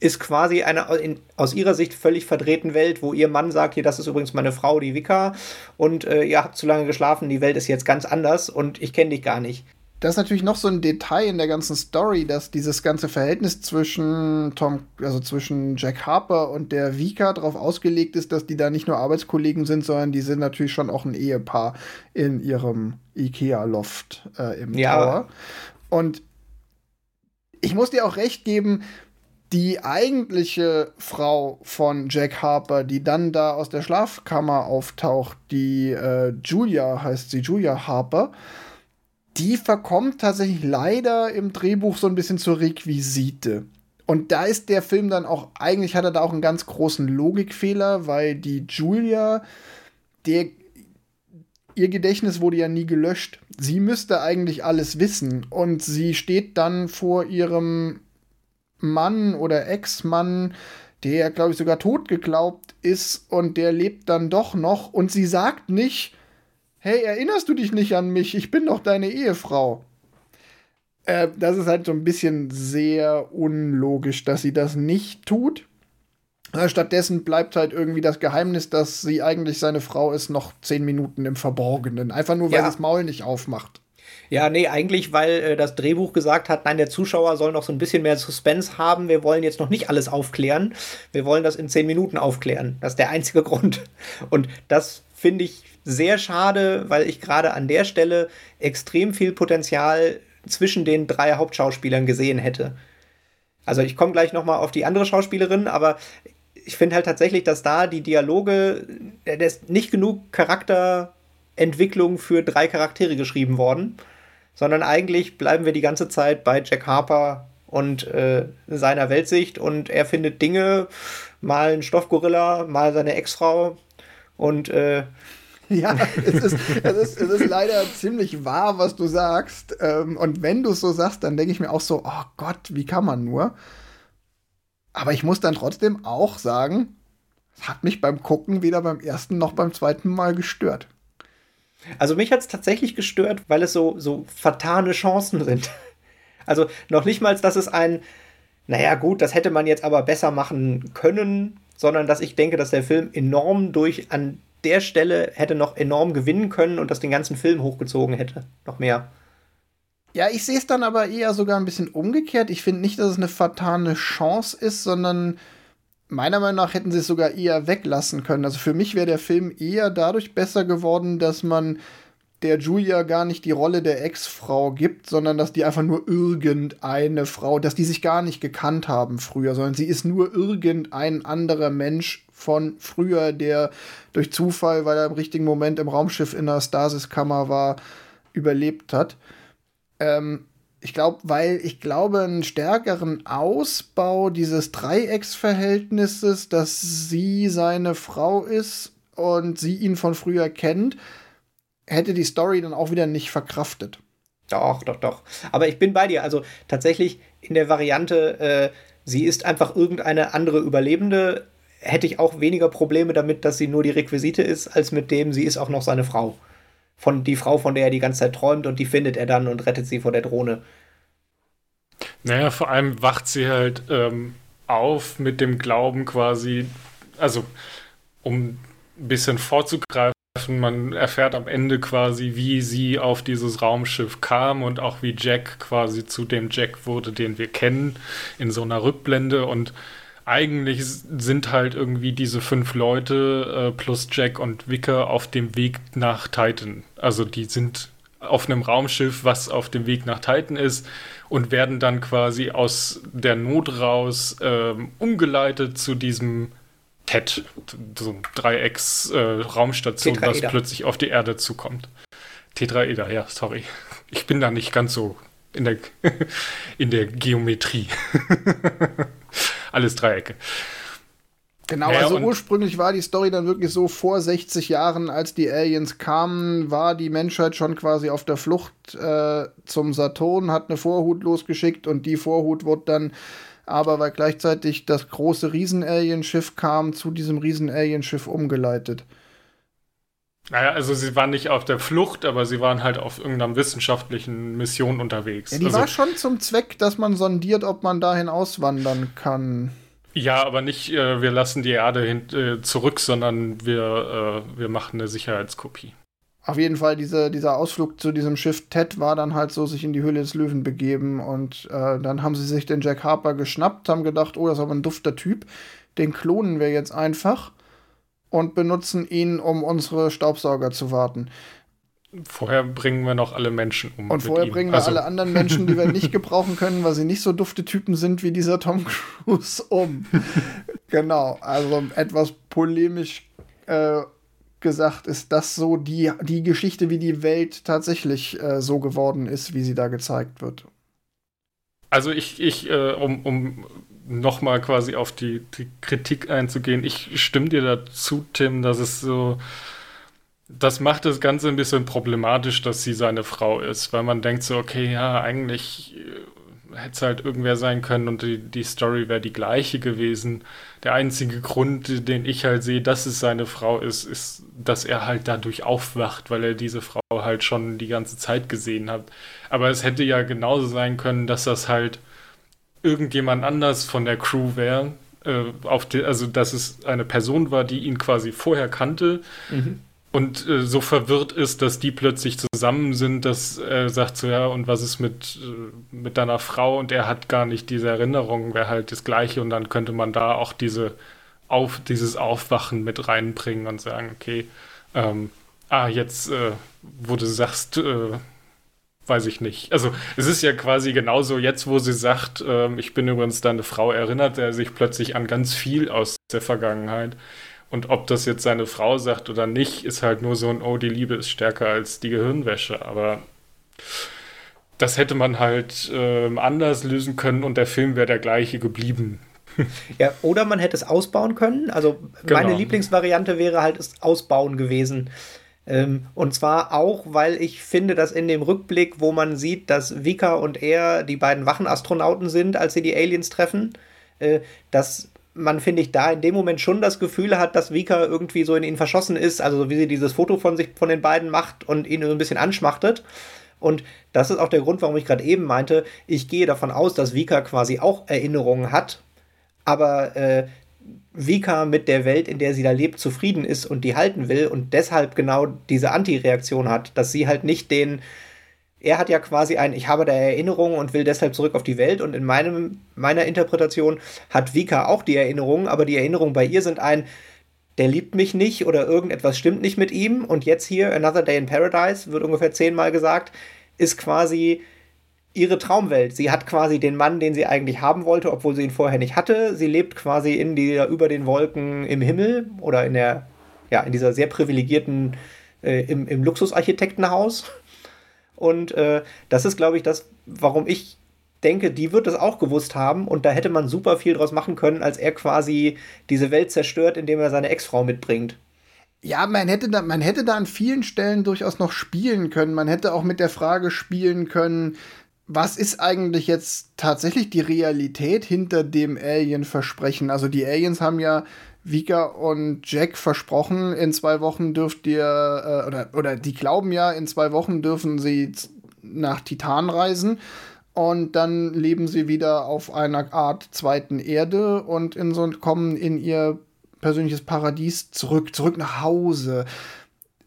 ist quasi eine in, aus ihrer Sicht völlig verdrehten Welt, wo ihr Mann sagt, hier, das ist übrigens meine Frau, die Vika, und äh, ihr habt zu lange geschlafen, die Welt ist jetzt ganz anders und ich kenne dich gar nicht. Das ist natürlich noch so ein Detail in der ganzen Story, dass dieses ganze Verhältnis zwischen Tom, also zwischen Jack Harper und der Vika darauf ausgelegt ist, dass die da nicht nur Arbeitskollegen sind, sondern die sind natürlich schon auch ein Ehepaar in ihrem IKEA-Loft äh, im ja. Tower. Und ich muss dir auch recht geben, die eigentliche Frau von Jack Harper, die dann da aus der Schlafkammer auftaucht, die äh, Julia heißt sie, Julia Harper, die verkommt tatsächlich leider im Drehbuch so ein bisschen zur Requisite. Und da ist der Film dann auch, eigentlich hat er da auch einen ganz großen Logikfehler, weil die Julia, der, ihr Gedächtnis wurde ja nie gelöscht. Sie müsste eigentlich alles wissen. Und sie steht dann vor ihrem Mann oder Ex-Mann, der, glaube ich, sogar tot geglaubt ist und der lebt dann doch noch und sie sagt nicht, hey, erinnerst du dich nicht an mich? Ich bin doch deine Ehefrau. Äh, das ist halt so ein bisschen sehr unlogisch, dass sie das nicht tut. Äh, stattdessen bleibt halt irgendwie das Geheimnis, dass sie eigentlich seine Frau ist, noch zehn Minuten im Verborgenen. Einfach nur, weil ja. sie das Maul nicht aufmacht. Ja, nee, eigentlich, weil äh, das Drehbuch gesagt hat, nein, der Zuschauer soll noch so ein bisschen mehr Suspense haben. Wir wollen jetzt noch nicht alles aufklären. Wir wollen das in zehn Minuten aufklären. Das ist der einzige [LAUGHS] Grund. Und das finde ich sehr schade, weil ich gerade an der Stelle extrem viel Potenzial zwischen den drei Hauptschauspielern gesehen hätte. Also ich komme gleich noch mal auf die andere Schauspielerin, aber ich finde halt tatsächlich, dass da die Dialoge, da ist nicht genug Charakterentwicklung für drei Charaktere geschrieben worden, sondern eigentlich bleiben wir die ganze Zeit bei Jack Harper und äh, seiner Weltsicht und er findet Dinge, mal ein Stoffgorilla, mal seine Ex-Frau und äh, [LAUGHS] ja, es ist, es, ist, es ist leider ziemlich wahr, was du sagst. Ähm, und wenn du es so sagst, dann denke ich mir auch so, oh Gott, wie kann man nur? Aber ich muss dann trotzdem auch sagen, es hat mich beim Gucken weder beim ersten noch beim zweiten Mal gestört. Also mich hat es tatsächlich gestört, weil es so, so vertane Chancen sind. Also noch nicht mal, dass es ein, naja gut, das hätte man jetzt aber besser machen können, sondern dass ich denke, dass der Film enorm durch an der Stelle hätte noch enorm gewinnen können und das den ganzen Film hochgezogen hätte. Noch mehr. Ja, ich sehe es dann aber eher sogar ein bisschen umgekehrt. Ich finde nicht, dass es eine fatale Chance ist, sondern meiner Meinung nach hätten sie es sogar eher weglassen können. Also für mich wäre der Film eher dadurch besser geworden, dass man der Julia gar nicht die Rolle der Ex-Frau gibt, sondern dass die einfach nur irgendeine Frau, dass die sich gar nicht gekannt haben früher, sondern sie ist nur irgendein anderer Mensch von früher, der durch Zufall, weil er im richtigen Moment im Raumschiff in der Stasiskammer war, überlebt hat. Ähm, ich glaube, weil ich glaube, einen stärkeren Ausbau dieses Dreiecksverhältnisses, dass sie seine Frau ist und sie ihn von früher kennt, hätte die Story dann auch wieder nicht verkraftet. Doch, doch, doch. Aber ich bin bei dir. Also tatsächlich in der Variante, äh, sie ist einfach irgendeine andere Überlebende, hätte ich auch weniger Probleme damit, dass sie nur die Requisite ist, als mit dem, sie ist auch noch seine Frau. Von die Frau, von der er die ganze Zeit träumt und die findet er dann und rettet sie vor der Drohne. Naja, vor allem wacht sie halt ähm, auf mit dem Glauben quasi, also um ein bisschen vorzugreifen, man erfährt am Ende quasi, wie sie auf dieses Raumschiff kam und auch wie Jack quasi zu dem Jack wurde, den wir kennen, in so einer Rückblende. Und eigentlich sind halt irgendwie diese fünf Leute äh, plus Jack und Wicker auf dem Weg nach Titan. Also die sind auf einem Raumschiff, was auf dem Weg nach Titan ist und werden dann quasi aus der Not raus ähm, umgeleitet zu diesem TED, so ein Dreiecks-Raumstation, äh, das plötzlich auf die Erde zukommt. Tetraeder, ja, sorry. Ich bin da nicht ganz so in der, [LAUGHS] in der Geometrie. [LAUGHS] Alles Dreiecke. Genau, naja, also ursprünglich war die Story dann wirklich so, vor 60 Jahren, als die Aliens kamen, war die Menschheit schon quasi auf der Flucht äh, zum Saturn, hat eine Vorhut losgeschickt und die Vorhut wurde dann aber weil gleichzeitig das große Riesen-Alien-Schiff kam, zu diesem Riesen-Alien-Schiff umgeleitet. Naja, also sie waren nicht auf der Flucht, aber sie waren halt auf irgendeiner wissenschaftlichen Mission unterwegs. Ja, die also, war schon zum Zweck, dass man sondiert, ob man dahin auswandern kann. Ja, aber nicht, äh, wir lassen die Erde hin, äh, zurück, sondern wir, äh, wir machen eine Sicherheitskopie auf jeden Fall, diese, dieser Ausflug zu diesem Schiff Ted war dann halt so, sich in die Höhle des Löwen begeben. Und äh, dann haben sie sich den Jack Harper geschnappt, haben gedacht, oh, das ist aber ein dufter Typ. Den klonen wir jetzt einfach und benutzen ihn, um unsere Staubsauger zu warten. Vorher bringen wir noch alle Menschen um. Und vorher ihm. bringen wir also. alle anderen Menschen, die wir nicht gebrauchen können, weil sie nicht so dufte Typen sind wie dieser Tom Cruise, um. [LAUGHS] genau, also etwas polemisch äh, gesagt, ist das so die, die Geschichte, wie die Welt tatsächlich äh, so geworden ist, wie sie da gezeigt wird. Also ich, ich äh, um, um nochmal quasi auf die, die Kritik einzugehen, ich stimme dir dazu, Tim, dass es so, das macht das Ganze ein bisschen problematisch, dass sie seine Frau ist, weil man denkt so, okay, ja, eigentlich äh, hätte es halt irgendwer sein können und die, die Story wäre die gleiche gewesen. Der einzige Grund, den ich halt sehe, dass es seine Frau ist, ist, dass er halt dadurch aufwacht, weil er diese Frau halt schon die ganze Zeit gesehen hat. Aber es hätte ja genauso sein können, dass das halt irgendjemand anders von der Crew wäre, äh, auf die, also dass es eine Person war, die ihn quasi vorher kannte. Mhm und äh, so verwirrt ist, dass die plötzlich zusammen sind, dass er sagt so, ja, und was ist mit, äh, mit deiner Frau? Und er hat gar nicht diese Erinnerung, wäre halt das Gleiche. Und dann könnte man da auch diese auf, dieses Aufwachen mit reinbringen und sagen, okay, ähm, ah, jetzt, äh, wo du sagst, äh, weiß ich nicht. Also es ist ja quasi genauso jetzt, wo sie sagt, ähm, ich bin übrigens deine Frau, erinnert er sich plötzlich an ganz viel aus der Vergangenheit. Und ob das jetzt seine Frau sagt oder nicht, ist halt nur so ein, oh, die Liebe ist stärker als die Gehirnwäsche. Aber das hätte man halt äh, anders lösen können und der Film wäre der gleiche geblieben. Ja, oder man hätte es ausbauen können. Also genau. meine Lieblingsvariante wäre halt es ausbauen gewesen. Ähm, und zwar auch, weil ich finde, dass in dem Rückblick, wo man sieht, dass Vika und er die beiden Wachenastronauten sind, als sie die Aliens treffen, äh, dass man, finde ich, da in dem Moment schon das Gefühl hat, dass Vika irgendwie so in ihn verschossen ist, also wie sie dieses Foto von sich, von den beiden macht und ihn so ein bisschen anschmachtet. Und das ist auch der Grund, warum ich gerade eben meinte, ich gehe davon aus, dass Vika quasi auch Erinnerungen hat, aber äh, Vika mit der Welt, in der sie da lebt, zufrieden ist und die halten will und deshalb genau diese Anti-Reaktion hat, dass sie halt nicht den er hat ja quasi ein, ich habe da Erinnerungen und will deshalb zurück auf die Welt. Und in meinem, meiner Interpretation hat Vika auch die Erinnerungen, aber die Erinnerungen bei ihr sind ein, der liebt mich nicht oder irgendetwas stimmt nicht mit ihm. Und jetzt hier, Another Day in Paradise, wird ungefähr zehnmal gesagt, ist quasi ihre Traumwelt. Sie hat quasi den Mann, den sie eigentlich haben wollte, obwohl sie ihn vorher nicht hatte. Sie lebt quasi in dieser, über den Wolken im Himmel oder in der, ja, in dieser sehr privilegierten, äh, im, im Luxusarchitektenhaus und äh, das ist, glaube ich, das, warum ich denke, die wird es auch gewusst haben und da hätte man super viel draus machen können, als er quasi diese Welt zerstört, indem er seine Ex-Frau mitbringt. Ja, man hätte, da, man hätte da an vielen Stellen durchaus noch spielen können. Man hätte auch mit der Frage spielen können, was ist eigentlich jetzt tatsächlich die Realität hinter dem Alien-Versprechen? Also die Aliens haben ja Vika und Jack versprochen, in zwei Wochen dürft ihr, äh, oder, oder die glauben ja, in zwei Wochen dürfen sie nach Titan reisen. Und dann leben sie wieder auf einer Art zweiten Erde und in so, kommen in ihr persönliches Paradies zurück, zurück nach Hause.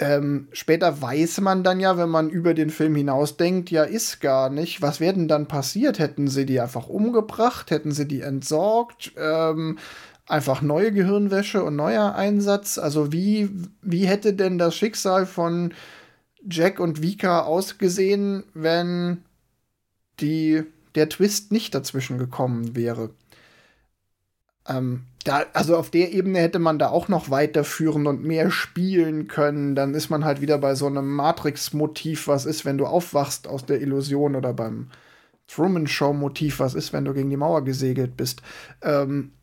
Ähm, später weiß man dann ja, wenn man über den Film hinausdenkt, ja, ist gar nicht. Was wäre denn dann passiert? Hätten sie die einfach umgebracht? Hätten sie die entsorgt? Ähm, einfach neue Gehirnwäsche und neuer Einsatz? Also wie, wie hätte denn das Schicksal von Jack und Vika ausgesehen, wenn die, der Twist nicht dazwischen gekommen wäre? Ähm, da, also auf der Ebene hätte man da auch noch weiterführen und mehr spielen können. Dann ist man halt wieder bei so einem Matrix-Motiv, was ist, wenn du aufwachst aus der Illusion oder beim Truman Show-Motiv, was ist, wenn du gegen die Mauer gesegelt bist. Ähm,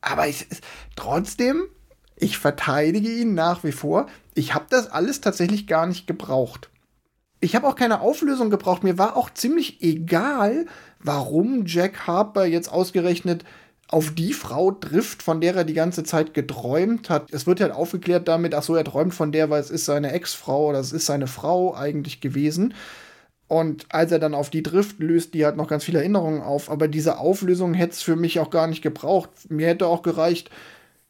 aber ich, trotzdem, ich verteidige ihn nach wie vor. Ich habe das alles tatsächlich gar nicht gebraucht. Ich habe auch keine Auflösung gebraucht. Mir war auch ziemlich egal, warum Jack Harper jetzt ausgerechnet auf die Frau trifft, von der er die ganze Zeit geträumt hat. Es wird halt aufgeklärt damit, ach so, er träumt von der, weil es ist seine Ex-Frau oder es ist seine Frau eigentlich gewesen. Und als er dann auf die trifft, löst die halt noch ganz viele Erinnerungen auf. Aber diese Auflösung hätte es für mich auch gar nicht gebraucht. Mir hätte auch gereicht,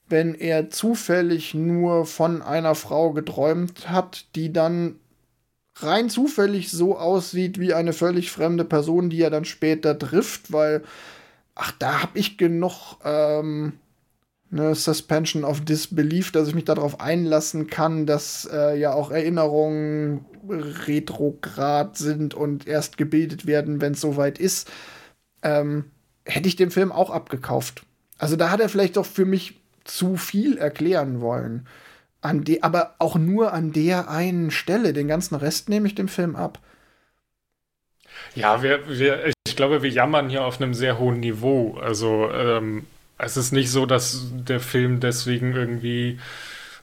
wenn er zufällig nur von einer Frau geträumt hat, die dann rein zufällig so aussieht wie eine völlig fremde Person, die er dann später trifft, weil, ach, da hab ich genug ähm, eine Suspension of Disbelief, dass ich mich darauf einlassen kann, dass äh, ja auch Erinnerungen retrograd sind und erst gebildet werden, wenn es soweit ist, ähm, hätte ich den Film auch abgekauft. Also da hat er vielleicht doch für mich zu viel erklären wollen. An de aber auch nur an der einen Stelle. Den ganzen Rest nehme ich dem Film ab. Ja, wir, wir, ich glaube, wir jammern hier auf einem sehr hohen Niveau. Also ähm, es ist nicht so, dass der Film deswegen irgendwie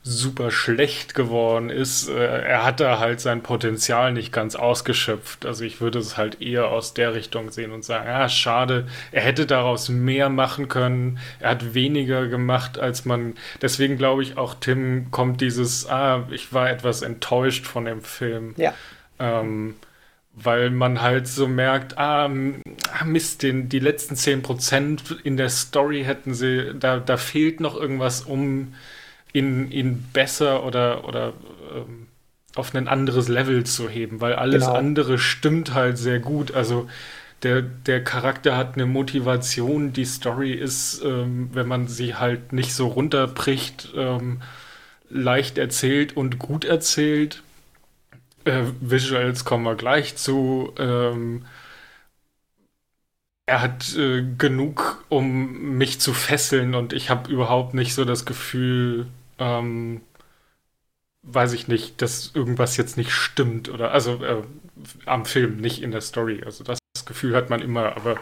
super schlecht geworden ist. Äh, er hat da halt sein Potenzial nicht ganz ausgeschöpft. Also ich würde es halt eher aus der Richtung sehen und sagen, ja, schade, er hätte daraus mehr machen können. Er hat weniger gemacht, als man. Deswegen glaube ich auch, Tim kommt dieses, ah, ich war etwas enttäuscht von dem Film. Ja. Ähm, weil man halt so merkt, ah, ah Mist, den, die letzten 10% in der Story hätten sie, da, da fehlt noch irgendwas, um ihn, ihn besser oder, oder ähm, auf ein anderes Level zu heben, weil alles genau. andere stimmt halt sehr gut. Also der, der Charakter hat eine Motivation, die Story ist, ähm, wenn man sie halt nicht so runterbricht, ähm, leicht erzählt und gut erzählt. Äh, Visuals kommen wir gleich zu. Ähm, er hat äh, genug, um mich zu fesseln und ich habe überhaupt nicht so das Gefühl, ähm, weiß ich nicht, dass irgendwas jetzt nicht stimmt oder also äh, am Film, nicht in der Story. Also das Gefühl hat man immer, aber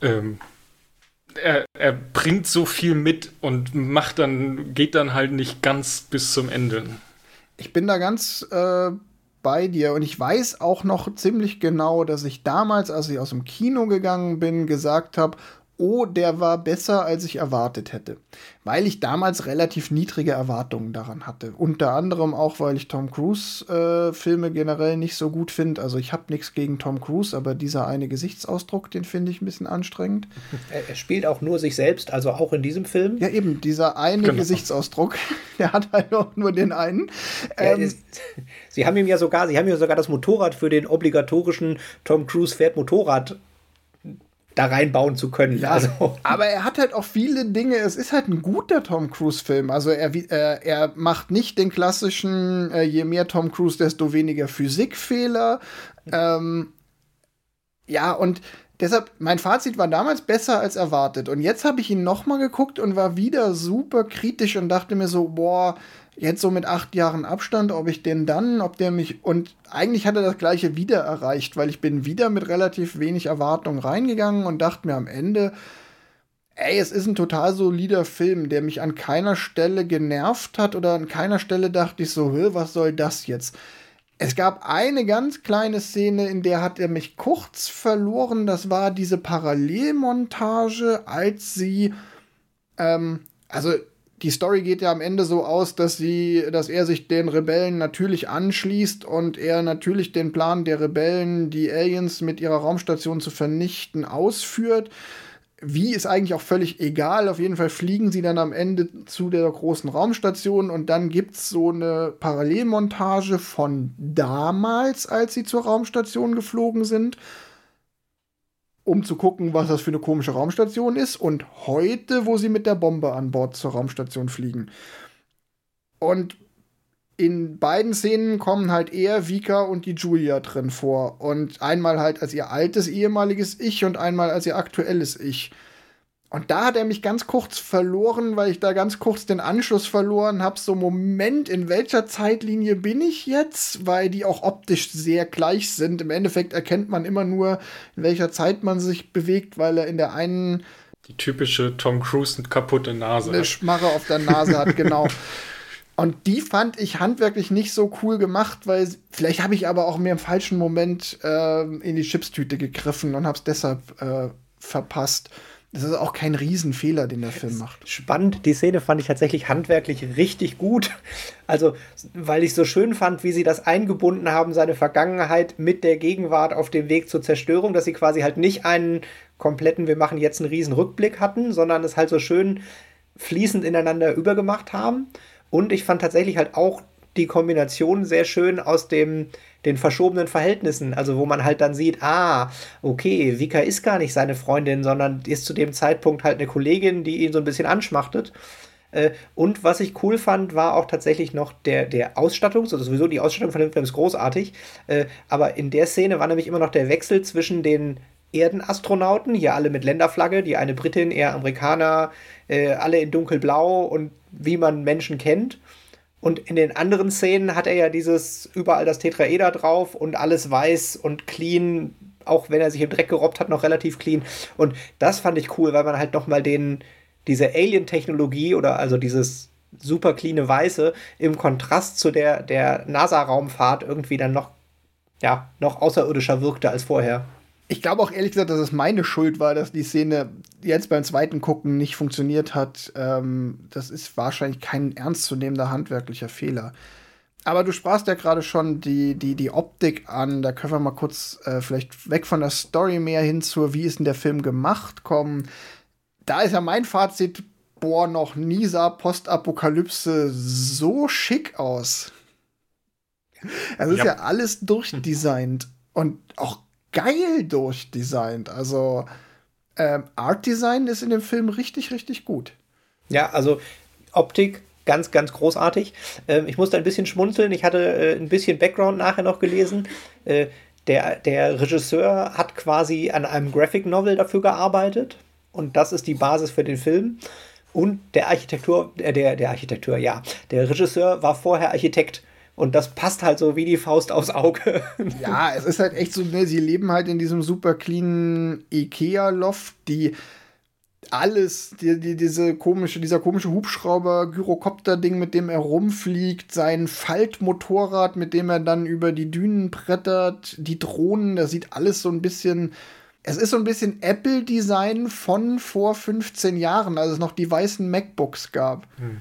ähm, er, er bringt so viel mit und macht dann, geht dann halt nicht ganz bis zum Ende. Ich bin da ganz äh, bei dir. Und ich weiß auch noch ziemlich genau, dass ich damals, als ich aus dem Kino gegangen bin, gesagt habe, oh, der war besser, als ich erwartet hätte. Weil ich damals relativ niedrige Erwartungen daran hatte. Unter anderem auch, weil ich Tom Cruise-Filme äh, generell nicht so gut finde. Also ich habe nichts gegen Tom Cruise, aber dieser eine Gesichtsausdruck, den finde ich ein bisschen anstrengend. Er, er, spielt auch nur sich selbst, also auch in diesem Film. Ja, eben, dieser eine genau. Gesichtsausdruck, [LAUGHS] der hat halt auch nur den einen. Ähm, Sie haben ihm ja sogar, sie haben ihm sogar das Motorrad für den obligatorischen Tom Cruise fährt Motorrad da reinbauen zu können. Ja, also. Aber er hat halt auch viele Dinge. Es ist halt ein guter Tom Cruise-Film. Also er, äh, er macht nicht den klassischen, äh, je mehr Tom Cruise, desto weniger Physikfehler. Ähm, ja, und deshalb, mein Fazit war damals besser als erwartet. Und jetzt habe ich ihn noch mal geguckt und war wieder super kritisch und dachte mir so, boah, jetzt so mit acht Jahren Abstand, ob ich den dann, ob der mich und eigentlich hat er das gleiche wieder erreicht, weil ich bin wieder mit relativ wenig Erwartung reingegangen und dachte mir am Ende, ey, es ist ein total solider Film, der mich an keiner Stelle genervt hat oder an keiner Stelle dachte ich so, was soll das jetzt? Es gab eine ganz kleine Szene, in der hat er mich kurz verloren. Das war diese Parallelmontage, als sie, ähm, also die Story geht ja am Ende so aus, dass sie, dass er sich den Rebellen natürlich anschließt und er natürlich den Plan der Rebellen, die Aliens mit ihrer Raumstation zu vernichten, ausführt. Wie ist eigentlich auch völlig egal. Auf jeden Fall fliegen sie dann am Ende zu der großen Raumstation und dann gibt es so eine Parallelmontage von damals, als sie zur Raumstation geflogen sind um zu gucken, was das für eine komische Raumstation ist. Und heute, wo sie mit der Bombe an Bord zur Raumstation fliegen. Und in beiden Szenen kommen halt er, Vika und die Julia drin vor. Und einmal halt als ihr altes ehemaliges Ich und einmal als ihr aktuelles Ich. Und da hat er mich ganz kurz verloren, weil ich da ganz kurz den Anschluss verloren habe. So, Moment, in welcher Zeitlinie bin ich jetzt? Weil die auch optisch sehr gleich sind. Im Endeffekt erkennt man immer nur, in welcher Zeit man sich bewegt, weil er in der einen. Die typische Tom Cruise kaputte Nase. Eine Schmarre auf der Nase hat, genau. [LAUGHS] Und die fand ich handwerklich nicht so cool gemacht, weil vielleicht habe ich aber auch mir im falschen Moment äh, in die Chipstüte gegriffen und habe es deshalb äh, verpasst. Das ist auch kein Riesenfehler, den der Film macht. Spannend, die Szene fand ich tatsächlich handwerklich richtig gut. Also, weil ich so schön fand, wie sie das eingebunden haben, seine Vergangenheit mit der Gegenwart auf dem Weg zur Zerstörung, dass sie quasi halt nicht einen kompletten, wir machen jetzt einen riesen Rückblick hatten, sondern es halt so schön fließend ineinander übergemacht haben. Und ich fand tatsächlich halt auch die Kombination sehr schön aus dem den verschobenen Verhältnissen. Also wo man halt dann sieht, ah, okay, Vika ist gar nicht seine Freundin, sondern ist zu dem Zeitpunkt halt eine Kollegin, die ihn so ein bisschen anschmachtet. Äh, und was ich cool fand, war auch tatsächlich noch der, der Ausstattung, also sowieso die Ausstattung von dem Film ist großartig, äh, aber in der Szene war nämlich immer noch der Wechsel zwischen den Erdenastronauten, hier alle mit Länderflagge, die eine Britin, er Amerikaner, äh, alle in dunkelblau und wie man Menschen kennt. Und in den anderen Szenen hat er ja dieses überall das Tetraeder drauf und alles weiß und clean, auch wenn er sich im Dreck gerobbt hat, noch relativ clean. Und das fand ich cool, weil man halt nochmal den, diese Alien-Technologie oder also dieses super cleane Weiße im Kontrast zu der, der NASA-Raumfahrt irgendwie dann noch, ja, noch außerirdischer wirkte als vorher. Ich glaube auch ehrlich gesagt, dass es meine Schuld war, dass die Szene jetzt beim zweiten Gucken nicht funktioniert hat. Ähm, das ist wahrscheinlich kein ernstzunehmender handwerklicher Fehler. Aber du sprachst ja gerade schon die, die, die Optik an. Da können wir mal kurz äh, vielleicht weg von der Story mehr hin zur, wie ist denn der Film gemacht, kommen. Da ist ja mein Fazit, boah, noch nie sah Postapokalypse so schick aus. Es ist ja. ja alles durchdesignt und auch geil durchdesignt. Also ähm, Art Design ist in dem Film richtig, richtig gut. Ja, also Optik ganz, ganz großartig. Ähm, ich musste ein bisschen schmunzeln. Ich hatte äh, ein bisschen Background nachher noch gelesen. Äh, der, der Regisseur hat quasi an einem Graphic Novel dafür gearbeitet und das ist die Basis für den Film. Und der Architektur, äh, der, der Architektur, ja, der Regisseur war vorher Architekt. Und das passt halt so wie die Faust aufs Auge. Ja, es ist halt echt so, ne, sie leben halt in diesem super cleanen Ikea-Loft, die alles, die, die, diese komische, dieser komische Hubschrauber, Gyrokopter-Ding, mit dem er rumfliegt, sein Faltmotorrad, mit dem er dann über die Dünen brettert, die Drohnen, das sieht alles so ein bisschen es ist so ein bisschen Apple-Design von vor 15 Jahren, als es noch die weißen MacBooks gab. Hm.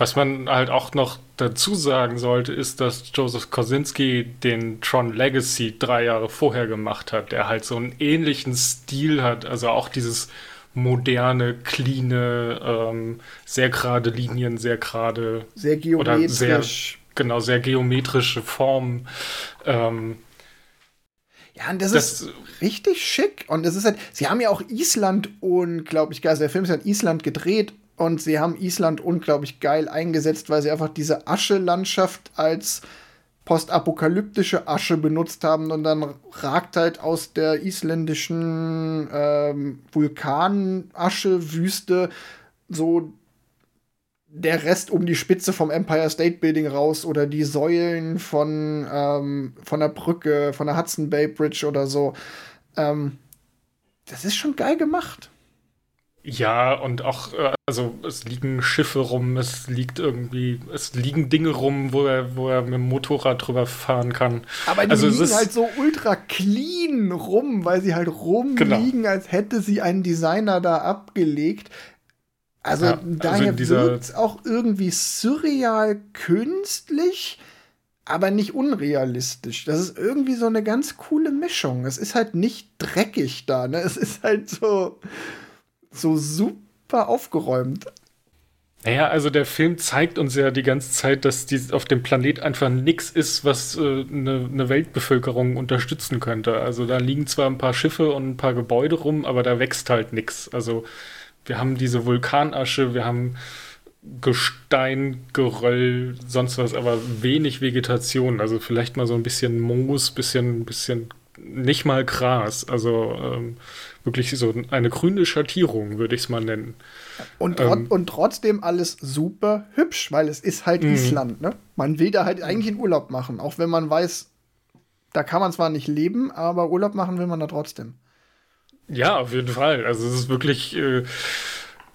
Was man halt auch noch dazu sagen sollte, ist, dass Joseph Kosinski den Tron Legacy drei Jahre vorher gemacht hat, der halt so einen ähnlichen Stil hat, also auch dieses moderne, clean, ähm, sehr gerade Linien, sehr gerade. Sehr geometrisch. Sehr, genau, sehr geometrische Formen. Ähm, ja, und das, das, ist richtig schick. Und es ist halt, sie haben ja auch Island unglaublich geil. Also der Film ist ja in Island gedreht und sie haben Island unglaublich geil eingesetzt, weil sie einfach diese Aschelandschaft als postapokalyptische Asche benutzt haben und dann ragt halt aus der isländischen ähm, Vulkanaschewüste so der Rest um die Spitze vom Empire State Building raus oder die Säulen von, ähm, von der Brücke, von der Hudson Bay Bridge oder so. Ähm, das ist schon geil gemacht. Ja, und auch, äh, also es liegen Schiffe rum, es liegt irgendwie, es liegen Dinge rum, wo er, wo er mit dem Motorrad drüber fahren kann. Aber die also liegen halt so ultra clean rum, weil sie halt rumliegen, genau. als hätte sie ein Designer da abgelegt. Also ja, daher also wirkt es auch irgendwie surreal künstlich, aber nicht unrealistisch. Das ist irgendwie so eine ganz coole Mischung. Es ist halt nicht dreckig da, ne? Es ist halt so, so super aufgeräumt. Naja, also der Film zeigt uns ja die ganze Zeit, dass die, auf dem Planet einfach nichts ist, was äh, eine, eine Weltbevölkerung unterstützen könnte. Also da liegen zwar ein paar Schiffe und ein paar Gebäude rum, aber da wächst halt nichts. Also wir haben diese Vulkanasche, wir haben Gestein, Geröll, sonst was, aber wenig Vegetation. Also vielleicht mal so ein bisschen Moos, bisschen, bisschen nicht mal Gras. Also ähm, wirklich so eine grüne Schattierung, würde ich es mal nennen. Und, ähm, und trotzdem alles super hübsch, weil es ist halt mhm. Island, ne? Man will da halt eigentlich einen Urlaub machen, auch wenn man weiß, da kann man zwar nicht leben, aber Urlaub machen will man da trotzdem. Ja, auf jeden Fall. Also es ist wirklich äh,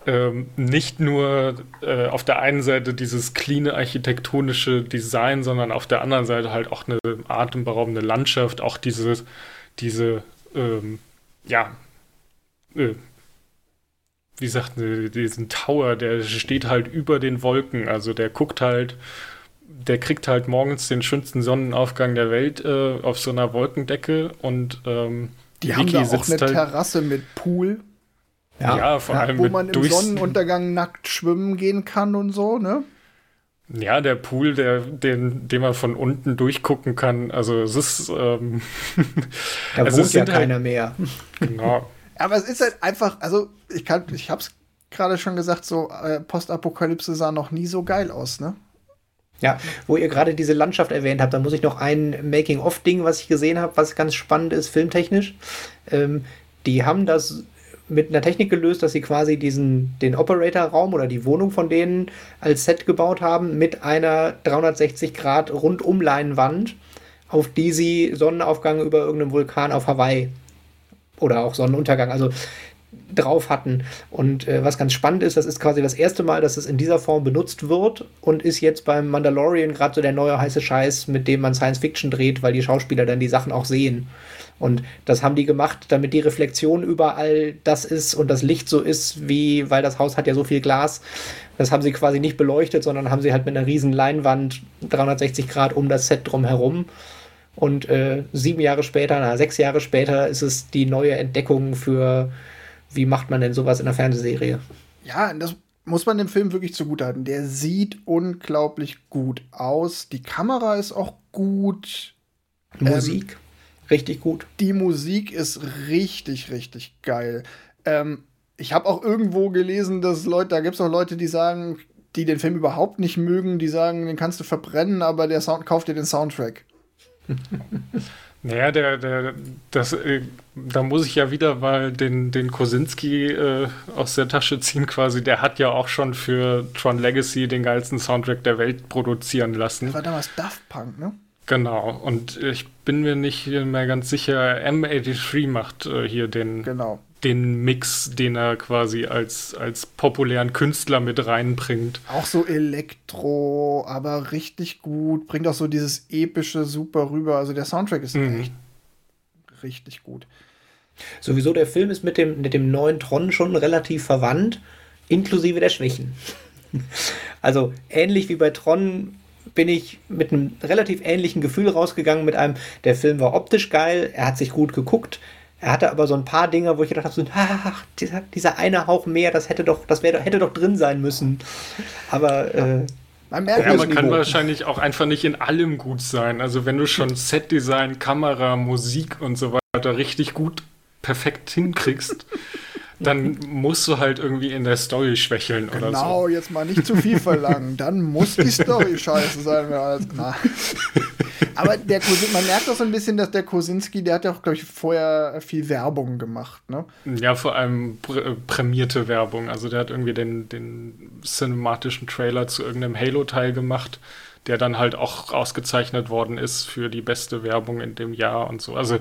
ähm, nicht nur äh, auf der einen Seite dieses cleane architektonische Design, sondern auf der anderen Seite halt auch eine atemberaubende Landschaft, auch diese, diese ähm, ja, äh, wie sagt man, diesen Tower, der steht halt über den Wolken, also der guckt halt, der kriegt halt morgens den schönsten Sonnenaufgang der Welt äh, auf so einer Wolkendecke und ähm, die Vicky haben da auch eine halt Terrasse mit Pool. Ja, ja vor allem. Wo man im Sonnenuntergang nackt schwimmen gehen kann und so, ne? Ja, der Pool, der, den, den man von unten durchgucken kann. Also es ist. Ähm, [LAUGHS] da also wohnt ja halt, keiner mehr. [LAUGHS] Genau. [LAUGHS] Aber es ist halt einfach, also ich kann, ich hab's gerade schon gesagt, so äh, Postapokalypse sah noch nie so geil aus, ne? Ja, wo ihr gerade diese Landschaft erwähnt habt, da muss ich noch ein Making-of-Ding, was ich gesehen habe, was ganz spannend ist, filmtechnisch. Ähm, die haben das mit einer Technik gelöst, dass sie quasi diesen, den Operator-Raum oder die Wohnung von denen als Set gebaut haben mit einer 360 Grad Rundumleinwand, auf die sie Sonnenaufgang über irgendeinem Vulkan auf Hawaii oder auch Sonnenuntergang, also drauf hatten. Und äh, was ganz spannend ist, das ist quasi das erste Mal, dass es in dieser Form benutzt wird und ist jetzt beim Mandalorian gerade so der neue heiße Scheiß, mit dem man Science Fiction dreht, weil die Schauspieler dann die Sachen auch sehen. Und das haben die gemacht, damit die Reflexion überall das ist und das Licht so ist, wie, weil das Haus hat ja so viel Glas. Das haben sie quasi nicht beleuchtet, sondern haben sie halt mit einer riesen Leinwand 360 Grad um das Set drumherum. Und äh, sieben Jahre später, na, sechs Jahre später ist es die neue Entdeckung für, wie macht man denn sowas in einer Fernsehserie? Ja, das muss man dem Film wirklich zugutehalten. Der sieht unglaublich gut aus. Die Kamera ist auch gut. Musik, ähm, richtig gut. Die Musik ist richtig, richtig geil. Ähm, ich habe auch irgendwo gelesen, dass Leute, da gibt es auch Leute, die sagen, die den Film überhaupt nicht mögen, die sagen, den kannst du verbrennen, aber der Sound kauft dir den Soundtrack. [LAUGHS] Naja, der, der, das, äh, da muss ich ja wieder mal den, den Kosinski äh, aus der Tasche ziehen, quasi. Der hat ja auch schon für Tron Legacy den geilsten Soundtrack der Welt produzieren lassen. Das war damals Daft Punk, ne? Genau, und ich bin mir nicht mehr ganz sicher, M83 macht äh, hier den, genau den Mix, den er quasi als, als populären Künstler mit reinbringt. Auch so Elektro, aber richtig gut. Bringt auch so dieses epische super rüber. Also der Soundtrack ist mhm. echt richtig gut. Sowieso der Film ist mit dem, mit dem neuen Tron schon relativ verwandt, inklusive der Schwächen. [LAUGHS] also ähnlich wie bei Tron bin ich mit einem relativ ähnlichen Gefühl rausgegangen, mit einem, der Film war optisch geil, er hat sich gut geguckt, er hatte aber so ein paar Dinge, wo ich gedacht habe, so, ach, dieser, dieser eine Hauch mehr, das hätte doch, das wäre, hätte doch drin sein müssen. Aber äh, man merkt ja, man kann wahrscheinlich auch einfach nicht in allem gut sein. Also wenn du schon Setdesign, Kamera, Musik und so weiter richtig gut perfekt hinkriegst, dann musst du halt irgendwie in der Story schwächeln genau, oder so. Genau, jetzt mal nicht zu viel verlangen. [LAUGHS] Dann muss die Story scheiße sein. Als, na. Aber der Kosin, man merkt auch so ein bisschen, dass der Kosinski, der hat ja auch, glaube ich, vorher viel Werbung gemacht, ne? Ja, vor allem prä prämierte Werbung. Also der hat irgendwie den, den cinematischen Trailer zu irgendeinem Halo-Teil gemacht der dann halt auch ausgezeichnet worden ist für die beste Werbung in dem Jahr und so. Also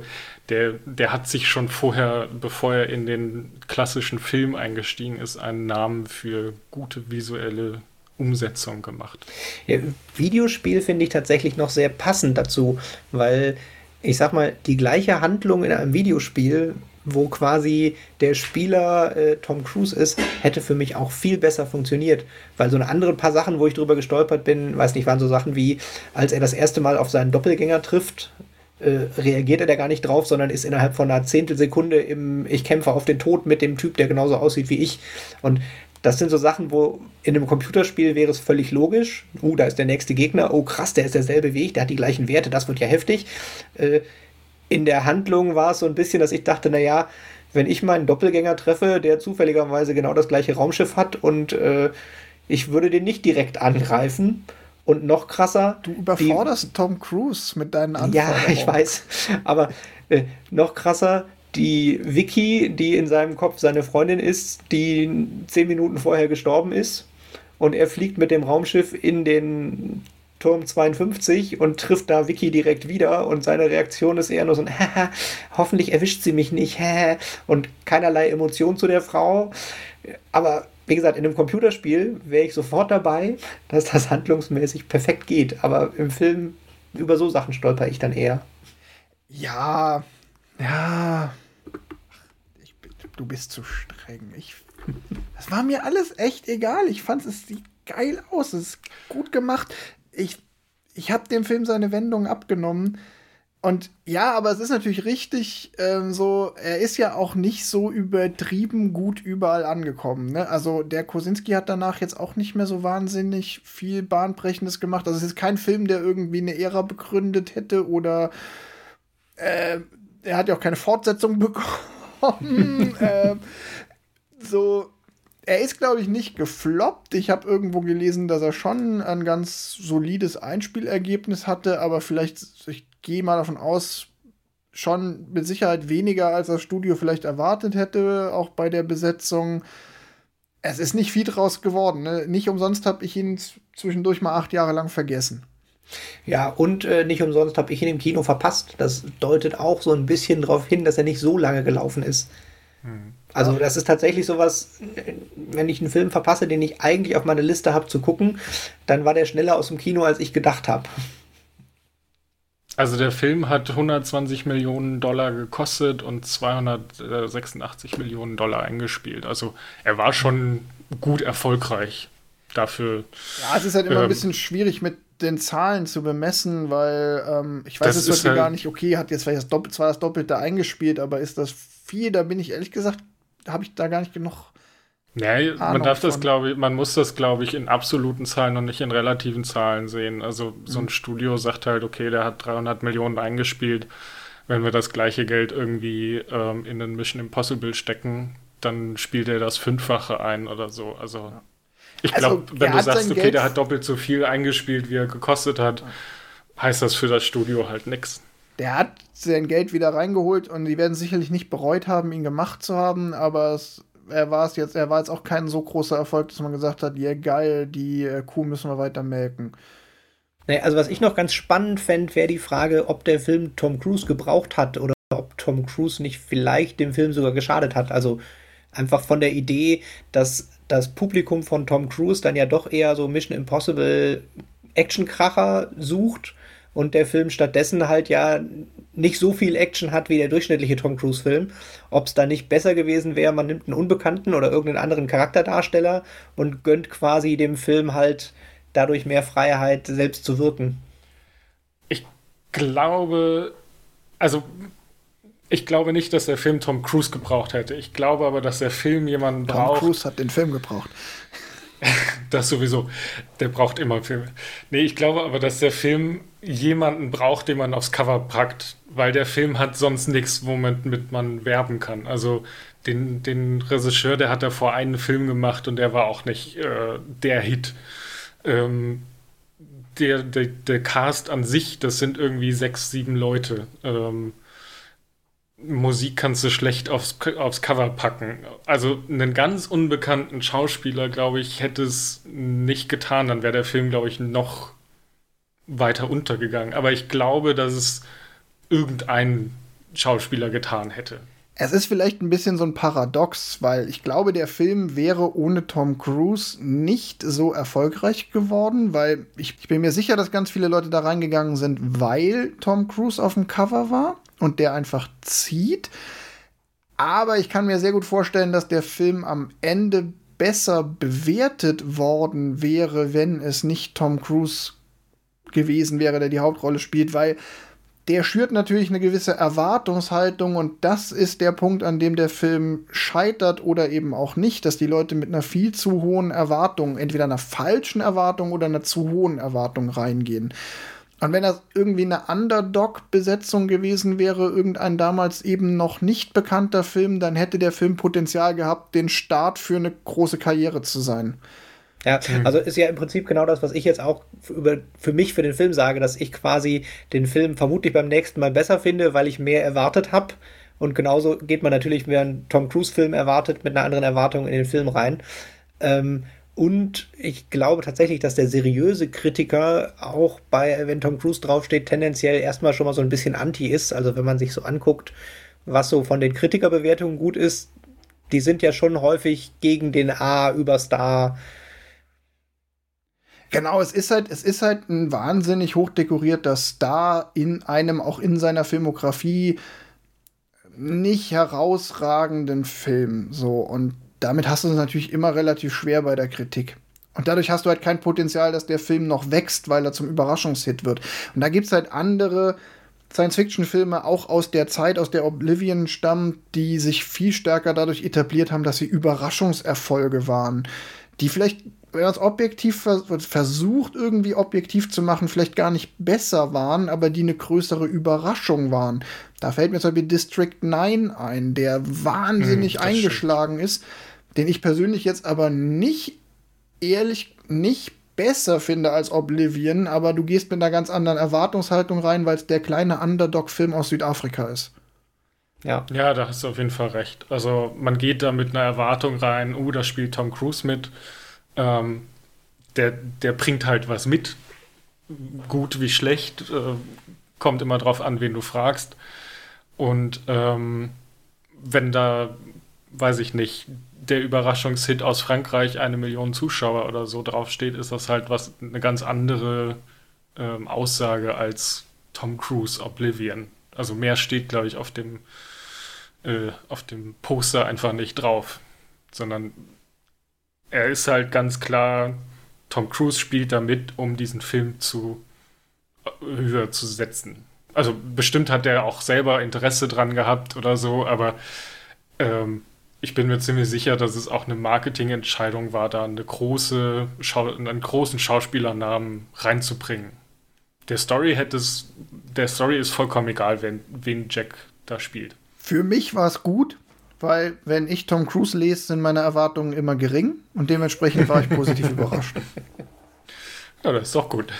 der, der hat sich schon vorher, bevor er in den klassischen Film eingestiegen ist, einen Namen für gute visuelle Umsetzung gemacht. Ja, Videospiel finde ich tatsächlich noch sehr passend dazu, weil ich sag mal, die gleiche Handlung in einem Videospiel wo quasi der Spieler äh, Tom Cruise ist, hätte für mich auch viel besser funktioniert. Weil so eine andere paar Sachen, wo ich drüber gestolpert bin, weiß nicht, waren so Sachen wie, als er das erste Mal auf seinen Doppelgänger trifft, äh, reagiert er da gar nicht drauf, sondern ist innerhalb von einer Zehntelsekunde im Ich kämpfe auf den Tod mit dem Typ, der genauso aussieht wie ich. Und das sind so Sachen, wo in einem Computerspiel wäre es völlig logisch. Uh, da ist der nächste Gegner. Oh, krass, der ist derselbe Weg, der hat die gleichen Werte, das wird ja heftig. Äh, in der Handlung war es so ein bisschen, dass ich dachte, naja, wenn ich meinen Doppelgänger treffe, der zufälligerweise genau das gleiche Raumschiff hat und äh, ich würde den nicht direkt angreifen. Und noch krasser. Du überforderst die, Tom Cruise mit deinen Anforderungen. Ja, ich weiß. Aber äh, noch krasser, die Vicky, die in seinem Kopf seine Freundin ist, die zehn Minuten vorher gestorben ist. Und er fliegt mit dem Raumschiff in den Turm 52 und trifft da Vicky direkt wieder und seine Reaktion ist eher nur so ein [LAUGHS] Haha, hoffentlich erwischt sie mich nicht, Haha, und keinerlei Emotion zu der Frau. Aber wie gesagt, in einem Computerspiel wäre ich sofort dabei, dass das handlungsmäßig perfekt geht. Aber im Film über so Sachen stolper ich dann eher. Ja, ja. Ich, du bist zu streng. Ich, [LAUGHS] das war mir alles echt egal. Ich fand es sieht geil aus. Es ist gut gemacht ich, ich habe dem Film seine Wendung abgenommen. Und ja, aber es ist natürlich richtig ähm, so, er ist ja auch nicht so übertrieben gut überall angekommen. Ne? Also der Kosinski hat danach jetzt auch nicht mehr so wahnsinnig viel Bahnbrechendes gemacht. Also es ist kein Film, der irgendwie eine Ära begründet hätte oder äh, er hat ja auch keine Fortsetzung [LAUGHS] bekommen. äh, so, er ist, glaube ich, nicht gefloppt. Ich habe irgendwo gelesen, dass er schon ein ganz solides Einspielergebnis hatte, aber vielleicht, ich gehe mal davon aus, schon mit Sicherheit weniger, als das Studio vielleicht erwartet hätte, auch bei der Besetzung. Es ist nicht viel draus geworden. Ne? Nicht umsonst habe ich ihn zwischendurch mal acht Jahre lang vergessen. Ja, und äh, nicht umsonst habe ich ihn im Kino verpasst. Das deutet auch so ein bisschen darauf hin, dass er nicht so lange gelaufen ist. Also das ist tatsächlich sowas, wenn ich einen Film verpasse, den ich eigentlich auf meiner Liste habe zu gucken, dann war der schneller aus dem Kino, als ich gedacht habe. Also der Film hat 120 Millionen Dollar gekostet und 286 Millionen Dollar eingespielt. Also er war schon gut erfolgreich dafür. Ja, es ist halt immer ähm, ein bisschen schwierig mit den Zahlen zu bemessen, weil ähm, ich weiß es halt gar nicht, okay, hat jetzt vielleicht das Doppel, zwar das Doppelte eingespielt, aber ist das viel? Da bin ich ehrlich gesagt, habe ich da gar nicht genug. Nee, man darf von. das, glaube ich, man muss das, glaube ich, in absoluten Zahlen und nicht in relativen Zahlen sehen. Also so ein mhm. Studio sagt halt, okay, der hat 300 Millionen eingespielt. Wenn wir das gleiche Geld irgendwie ähm, in den Mission Impossible stecken, dann spielt er das Fünffache ein oder so. Also ja. ich glaube, also, wenn du sagst, okay, Geld der hat doppelt so viel eingespielt, wie er gekostet hat, ja. heißt das für das Studio halt nichts der hat sein Geld wieder reingeholt und die werden sicherlich nicht bereut haben, ihn gemacht zu haben, aber es, er war es jetzt, er war jetzt auch kein so großer Erfolg, dass man gesagt hat, ja yeah, geil, die äh, Kuh müssen wir weiter melken. Nee, also was ich noch ganz spannend fände, wäre die Frage, ob der Film Tom Cruise gebraucht hat oder ob Tom Cruise nicht vielleicht dem Film sogar geschadet hat. Also einfach von der Idee, dass das Publikum von Tom Cruise dann ja doch eher so Mission Impossible Actionkracher sucht und der Film stattdessen halt ja nicht so viel Action hat wie der durchschnittliche Tom Cruise-Film. Ob es da nicht besser gewesen wäre, man nimmt einen Unbekannten oder irgendeinen anderen Charakterdarsteller und gönnt quasi dem Film halt dadurch mehr Freiheit, selbst zu wirken. Ich glaube, also ich glaube nicht, dass der Film Tom Cruise gebraucht hätte. Ich glaube aber, dass der Film jemanden Tom braucht. Tom Cruise hat den Film gebraucht. [LAUGHS] das sowieso. Der braucht immer Filme. Nee, ich glaube aber, dass der Film jemanden braucht, den man aufs Cover packt, weil der Film hat sonst nichts, womit man werben kann. Also den, den Regisseur, der hat davor einen Film gemacht und der war auch nicht äh, der Hit. Ähm, der, der, der Cast an sich, das sind irgendwie sechs, sieben Leute. Ähm, Musik kannst du schlecht aufs, aufs Cover packen. Also einen ganz unbekannten Schauspieler, glaube ich, hätte es nicht getan. Dann wäre der Film, glaube ich, noch weiter untergegangen. Aber ich glaube, dass es irgendein Schauspieler getan hätte. Es ist vielleicht ein bisschen so ein Paradox, weil ich glaube, der Film wäre ohne Tom Cruise nicht so erfolgreich geworden, weil ich, ich bin mir sicher, dass ganz viele Leute da reingegangen sind, weil Tom Cruise auf dem Cover war und der einfach zieht. Aber ich kann mir sehr gut vorstellen, dass der Film am Ende besser bewertet worden wäre, wenn es nicht Tom Cruise gewesen wäre, der die Hauptrolle spielt, weil der schürt natürlich eine gewisse Erwartungshaltung und das ist der Punkt, an dem der Film scheitert oder eben auch nicht, dass die Leute mit einer viel zu hohen Erwartung, entweder einer falschen Erwartung oder einer zu hohen Erwartung reingehen. Und wenn das irgendwie eine Underdog-Besetzung gewesen wäre, irgendein damals eben noch nicht bekannter Film, dann hätte der Film Potenzial gehabt, den Start für eine große Karriere zu sein. Ja, mhm. also ist ja im Prinzip genau das, was ich jetzt auch für, für mich für den Film sage, dass ich quasi den Film vermutlich beim nächsten Mal besser finde, weil ich mehr erwartet habe. Und genauso geht man natürlich, wenn einen Tom Cruise-Film erwartet, mit einer anderen Erwartung in den Film rein. Ähm, und ich glaube tatsächlich, dass der seriöse Kritiker auch bei, wenn Tom Cruise draufsteht, tendenziell erstmal schon mal so ein bisschen anti ist. Also wenn man sich so anguckt, was so von den Kritikerbewertungen gut ist, die sind ja schon häufig gegen den A-Überstar Genau, es ist halt, es ist halt ein wahnsinnig hochdekorierter Star in einem, auch in seiner Filmografie, nicht herausragenden Film. So, und damit hast du es natürlich immer relativ schwer bei der Kritik. Und dadurch hast du halt kein Potenzial, dass der Film noch wächst, weil er zum Überraschungshit wird. Und da gibt es halt andere Science-Fiction-Filme, auch aus der Zeit, aus der Oblivion stammt, die sich viel stärker dadurch etabliert haben, dass sie Überraschungserfolge waren. Die vielleicht wenn man es objektiv versucht, irgendwie objektiv zu machen, vielleicht gar nicht besser waren, aber die eine größere Überraschung waren. Da fällt mir zum Beispiel District 9 ein, der wahnsinnig hm, eingeschlagen stimmt. ist, den ich persönlich jetzt aber nicht, ehrlich, nicht besser finde als Oblivion, aber du gehst mit einer ganz anderen Erwartungshaltung rein, weil es der kleine Underdog-Film aus Südafrika ist. Ja. ja, da hast du auf jeden Fall recht. Also man geht da mit einer Erwartung rein, uh, da spielt Tom Cruise mit ähm, der, der bringt halt was mit. Gut wie schlecht, äh, kommt immer drauf an, wen du fragst. Und ähm, wenn da weiß ich nicht, der Überraschungshit aus Frankreich eine Million Zuschauer oder so draufsteht, ist das halt was eine ganz andere ähm, Aussage als Tom Cruise Oblivion. Also mehr steht, glaube ich, auf dem, äh, auf dem Poster einfach nicht drauf, sondern er ist halt ganz klar, Tom Cruise spielt damit, um diesen Film zu äh, höher zu setzen. Also bestimmt hat er auch selber Interesse dran gehabt oder so, aber ähm, ich bin mir ziemlich sicher, dass es auch eine Marketingentscheidung war, da eine große Schau einen großen Schauspielernamen reinzubringen. Der Story hätte es, der Story ist vollkommen egal, wenn, wen Jack da spielt. Für mich war es gut, weil wenn ich Tom Cruise lese, sind meine Erwartungen immer gering und dementsprechend war ich positiv [LAUGHS] überrascht. Ja, das ist doch gut.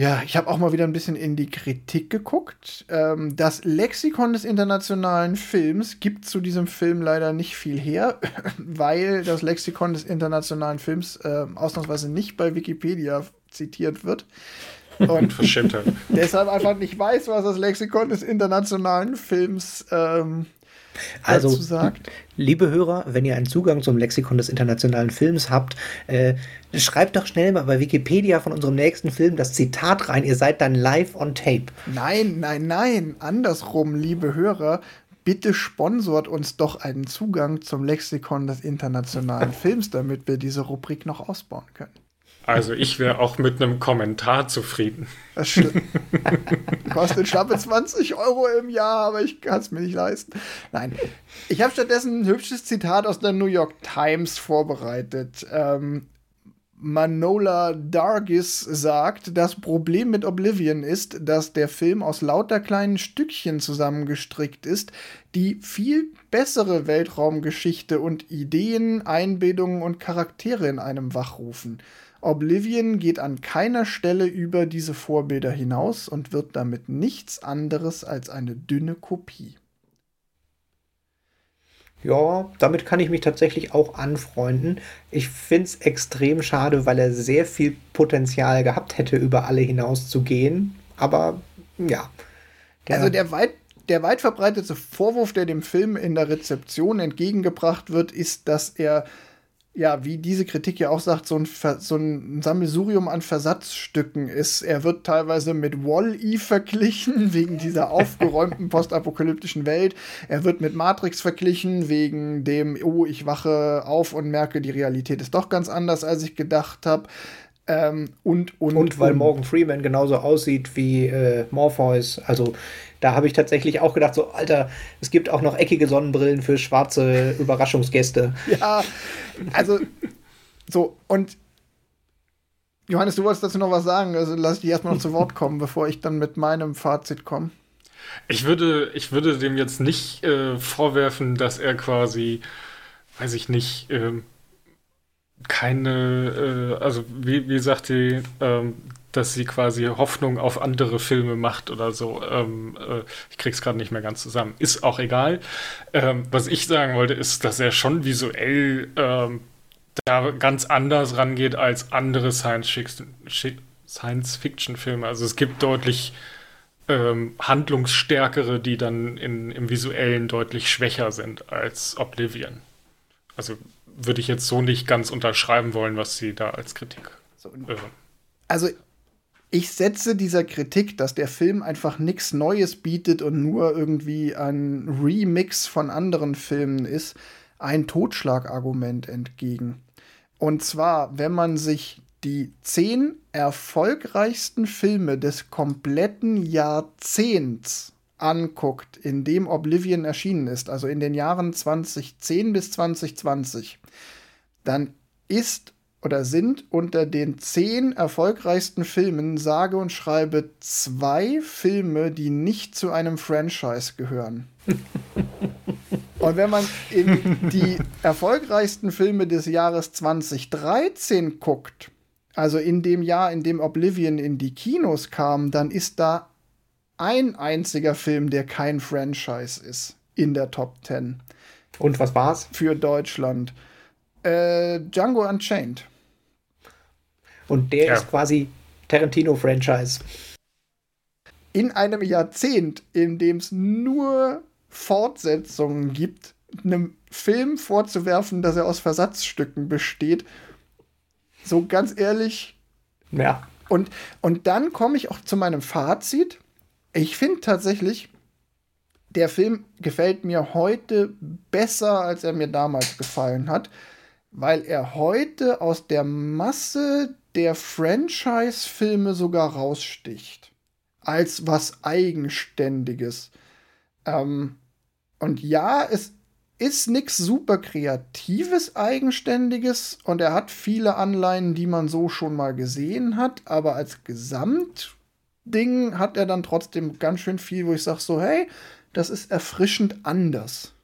Ja, ich habe auch mal wieder ein bisschen in die Kritik geguckt. Ähm, das Lexikon des internationalen Films gibt zu diesem Film leider nicht viel her, [LAUGHS] weil das Lexikon des internationalen Films äh, ausnahmsweise nicht bei Wikipedia zitiert wird. Und [LAUGHS] deshalb einfach nicht weiß, was das Lexikon des internationalen Films ähm, also, sagt. liebe Hörer, wenn ihr einen Zugang zum Lexikon des internationalen Films habt, äh, schreibt doch schnell mal bei Wikipedia von unserem nächsten Film das Zitat rein. Ihr seid dann live on tape. Nein, nein, nein. Andersrum, liebe Hörer. Bitte sponsort uns doch einen Zugang zum Lexikon des internationalen [LAUGHS] Films, damit wir diese Rubrik noch ausbauen können. Also ich wäre auch mit einem Kommentar zufrieden. Das [LAUGHS] Kostet schlappe 20 Euro im Jahr, aber ich kann es mir nicht leisten. Nein. Ich habe stattdessen ein hübsches Zitat aus der New York Times vorbereitet. Ähm, Manola Dargis sagt, das Problem mit Oblivion ist, dass der Film aus lauter kleinen Stückchen zusammengestrickt ist, die viel bessere Weltraumgeschichte und Ideen, Einbildungen und Charaktere in einem wachrufen. Oblivion geht an keiner Stelle über diese Vorbilder hinaus und wird damit nichts anderes als eine dünne Kopie. Ja, damit kann ich mich tatsächlich auch anfreunden. Ich finde es extrem schade, weil er sehr viel Potenzial gehabt hätte, über alle hinaus zu gehen. Aber ja. Der also der weit, der weit verbreitete Vorwurf, der dem Film in der Rezeption entgegengebracht wird, ist, dass er ja, wie diese Kritik ja auch sagt, so ein, so ein Sammelsurium an Versatzstücken ist. Er wird teilweise mit Wall-E verglichen, [LAUGHS] wegen dieser aufgeräumten postapokalyptischen Welt. Er wird mit Matrix verglichen, wegen dem, oh, ich wache auf und merke, die Realität ist doch ganz anders, als ich gedacht habe. Ähm, und, und, und weil und. Morgan Freeman genauso aussieht wie äh, Morpheus. Also da habe ich tatsächlich auch gedacht, so, Alter, es gibt auch noch eckige Sonnenbrillen für schwarze [LAUGHS] Überraschungsgäste. Ja, also so, und Johannes, du wolltest dazu noch was sagen, also lass ich dich erstmal noch zu Wort kommen, bevor ich dann mit meinem Fazit komme. Ich würde, ich würde dem jetzt nicht äh, vorwerfen, dass er quasi, weiß ich nicht, äh, keine, äh, also wie, wie sagt die, ähm, dass sie quasi Hoffnung auf andere Filme macht oder so. Ähm, äh, ich krieg's gerade nicht mehr ganz zusammen. Ist auch egal. Ähm, was ich sagen wollte, ist, dass er schon visuell ähm, da ganz anders rangeht als andere Science-Fiction-Filme. Also es gibt deutlich ähm, handlungsstärkere, die dann in, im Visuellen deutlich schwächer sind als Oblivion. Also würde ich jetzt so nicht ganz unterschreiben wollen, was sie da als Kritik. So, äh, also ich setze dieser Kritik, dass der Film einfach nichts Neues bietet und nur irgendwie ein Remix von anderen Filmen ist, ein Totschlagargument entgegen. Und zwar, wenn man sich die zehn erfolgreichsten Filme des kompletten Jahrzehnts anguckt, in dem Oblivion erschienen ist, also in den Jahren 2010 bis 2020, dann ist oder sind unter den zehn erfolgreichsten Filmen sage und schreibe zwei Filme, die nicht zu einem Franchise gehören. [LAUGHS] und wenn man in die erfolgreichsten Filme des Jahres 2013 guckt, also in dem Jahr, in dem Oblivion in die Kinos kam, dann ist da ein einziger Film, der kein Franchise ist in der Top 10. Und was war's? Für Deutschland. Äh, Django Unchained. Und der ja. ist quasi Tarantino-Franchise. In einem Jahrzehnt, in dem es nur Fortsetzungen gibt, einem Film vorzuwerfen, dass er aus Versatzstücken besteht. So ganz ehrlich. Ja. Und, und dann komme ich auch zu meinem Fazit. Ich finde tatsächlich, der Film gefällt mir heute besser, als er mir damals gefallen hat, weil er heute aus der Masse der Franchise-Filme sogar raussticht. Als was Eigenständiges. Ähm, und ja, es ist nichts super Kreatives, Eigenständiges und er hat viele Anleihen, die man so schon mal gesehen hat, aber als Gesamtding hat er dann trotzdem ganz schön viel, wo ich sage so, hey, das ist erfrischend anders.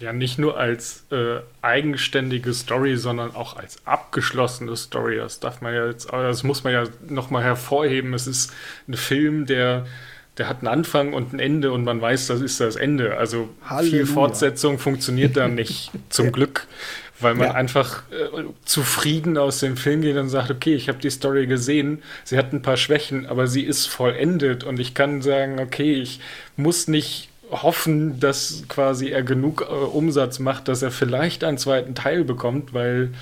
Ja, nicht nur als äh, eigenständige Story, sondern auch als abgeschlossene Story. Das darf man ja jetzt, das muss man ja nochmal hervorheben. Es ist ein Film, der, der hat einen Anfang und ein Ende und man weiß, das ist das Ende. Also Halleluja. viel Fortsetzung funktioniert da [LAUGHS] nicht, zum Glück, weil man ja. einfach äh, zufrieden aus dem Film geht und sagt, okay, ich habe die Story gesehen, sie hat ein paar Schwächen, aber sie ist vollendet und ich kann sagen, okay, ich muss nicht hoffen, dass quasi er genug äh, Umsatz macht, dass er vielleicht einen zweiten Teil bekommt, weil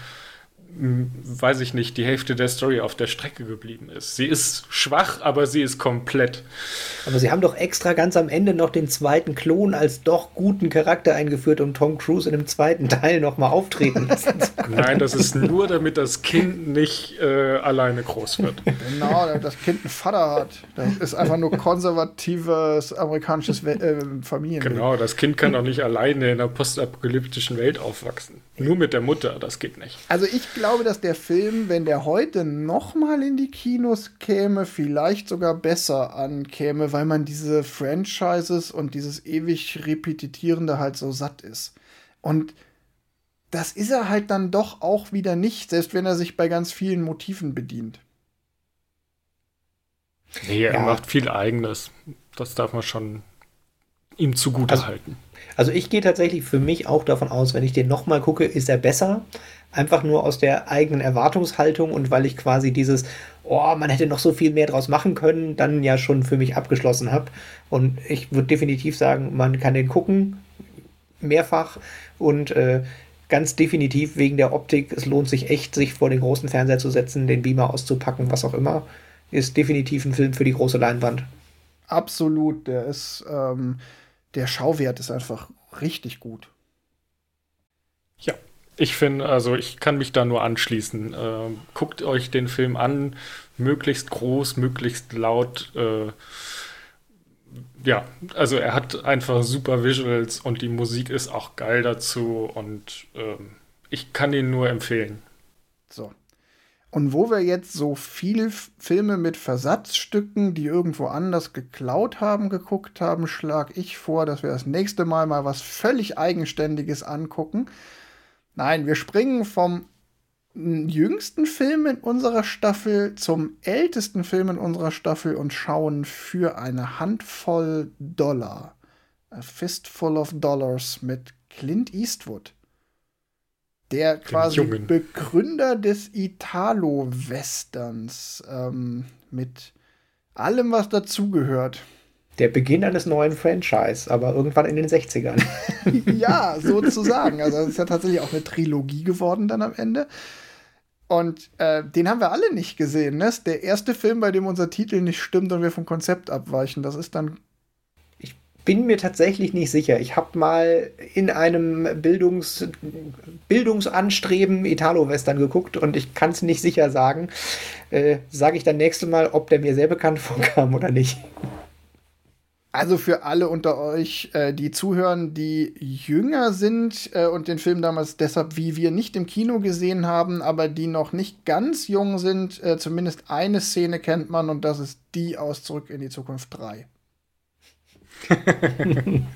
weiß ich nicht, die Hälfte der Story auf der Strecke geblieben ist. Sie ist schwach, aber sie ist komplett. Aber sie haben doch extra ganz am Ende noch den zweiten Klon als doch guten Charakter eingeführt, um Tom Cruise in dem zweiten [LAUGHS] Teil nochmal auftreten lassen zu können. Nein, das ist nur, damit das Kind nicht äh, alleine groß wird. Genau, damit das Kind einen Vater hat. Das ist einfach nur konservatives amerikanisches We äh, Familienleben. Genau, das Kind kann doch nicht alleine in einer postapokalyptischen Welt aufwachsen. Nur mit der Mutter, das geht nicht. Also ich glaube, dass der Film, wenn der heute noch mal in die Kinos käme, vielleicht sogar besser ankäme, weil man diese Franchises und dieses ewig repetitierende halt so satt ist. Und das ist er halt dann doch auch wieder nicht, selbst wenn er sich bei ganz vielen Motiven bedient. Nee, er ja. macht viel Eigenes. Das darf man schon ihm zugute also, halten. Also ich gehe tatsächlich für mich auch davon aus, wenn ich den nochmal gucke, ist er besser. Einfach nur aus der eigenen Erwartungshaltung und weil ich quasi dieses, oh, man hätte noch so viel mehr draus machen können, dann ja schon für mich abgeschlossen habe. Und ich würde definitiv sagen, man kann den gucken, mehrfach und äh, ganz definitiv wegen der Optik. Es lohnt sich echt, sich vor den großen Fernseher zu setzen, den Beamer auszupacken, was auch immer. Ist definitiv ein Film für die große Leinwand. Absolut, der ist. Ähm der Schauwert ist einfach richtig gut. Ja, ich finde, also ich kann mich da nur anschließen. Äh, guckt euch den Film an, möglichst groß, möglichst laut. Äh, ja, also er hat einfach super Visuals und die Musik ist auch geil dazu und äh, ich kann ihn nur empfehlen. So. Und wo wir jetzt so viele Filme mit Versatzstücken, die irgendwo anders geklaut haben, geguckt haben, schlage ich vor, dass wir das nächste Mal mal was völlig Eigenständiges angucken. Nein, wir springen vom jüngsten Film in unserer Staffel zum ältesten Film in unserer Staffel und schauen für eine Handvoll Dollar, A Fistful of Dollars mit Clint Eastwood der quasi Begründer des Italo-Westerns ähm, mit allem, was dazugehört. Der Beginn eines neuen Franchise, aber irgendwann in den 60ern. [LAUGHS] ja, [LAUGHS] sozusagen. Also es ist ja tatsächlich auch eine Trilogie geworden dann am Ende. Und äh, den haben wir alle nicht gesehen. Ne? Das ist der erste Film, bei dem unser Titel nicht stimmt und wir vom Konzept abweichen. Das ist dann bin mir tatsächlich nicht sicher. Ich habe mal in einem Bildungs Bildungsanstreben Italo-Western geguckt und ich kann es nicht sicher sagen. Äh, Sage ich dann nächste Mal, ob der mir sehr bekannt [LAUGHS] vorkam oder nicht. Also für alle unter euch, äh, die zuhören, die jünger sind äh, und den Film damals deshalb wie wir nicht im Kino gesehen haben, aber die noch nicht ganz jung sind, äh, zumindest eine Szene kennt man und das ist die aus Zurück in die Zukunft 3. [LAUGHS]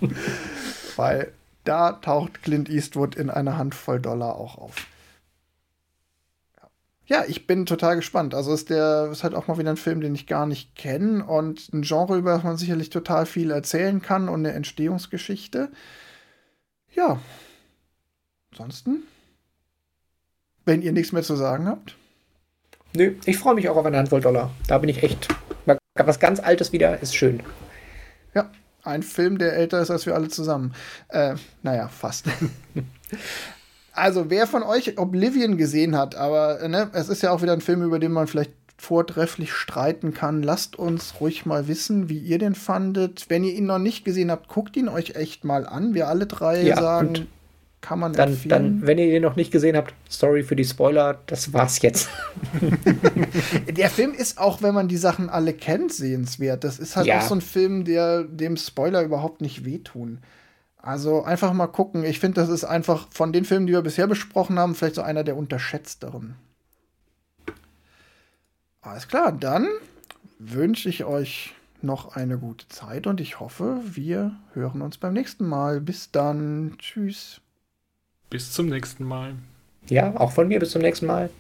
Weil da taucht Clint Eastwood in einer Handvoll Dollar auch auf. Ja, ich bin total gespannt. Also ist der ist halt auch mal wieder ein Film, den ich gar nicht kenne und ein Genre, über das man sicherlich total viel erzählen kann und eine Entstehungsgeschichte. Ja. Ansonsten, wenn ihr nichts mehr zu sagen habt. Nö, ich freue mich auch auf eine Handvoll Dollar. Da bin ich echt. Was ganz Altes wieder ist schön. Ja, ein Film, der älter ist als wir alle zusammen. Äh, naja, fast. [LAUGHS] also, wer von euch Oblivion gesehen hat, aber ne, es ist ja auch wieder ein Film, über den man vielleicht vortrefflich streiten kann. Lasst uns ruhig mal wissen, wie ihr den fandet. Wenn ihr ihn noch nicht gesehen habt, guckt ihn euch echt mal an. Wir alle drei ja, sagen, kann man dann, dann, wenn ihr den noch nicht gesehen habt, sorry für die Spoiler, das war's jetzt. [LAUGHS] der Film ist auch, wenn man die Sachen alle kennt, sehenswert. Das ist halt ja. auch so ein Film, der dem Spoiler überhaupt nicht wehtun. Also einfach mal gucken. Ich finde, das ist einfach von den Filmen, die wir bisher besprochen haben, vielleicht so einer der unterschätzteren. Alles klar, dann wünsche ich euch noch eine gute Zeit und ich hoffe, wir hören uns beim nächsten Mal. Bis dann. Tschüss. Bis zum nächsten Mal. Ja, auch von mir bis zum nächsten Mal.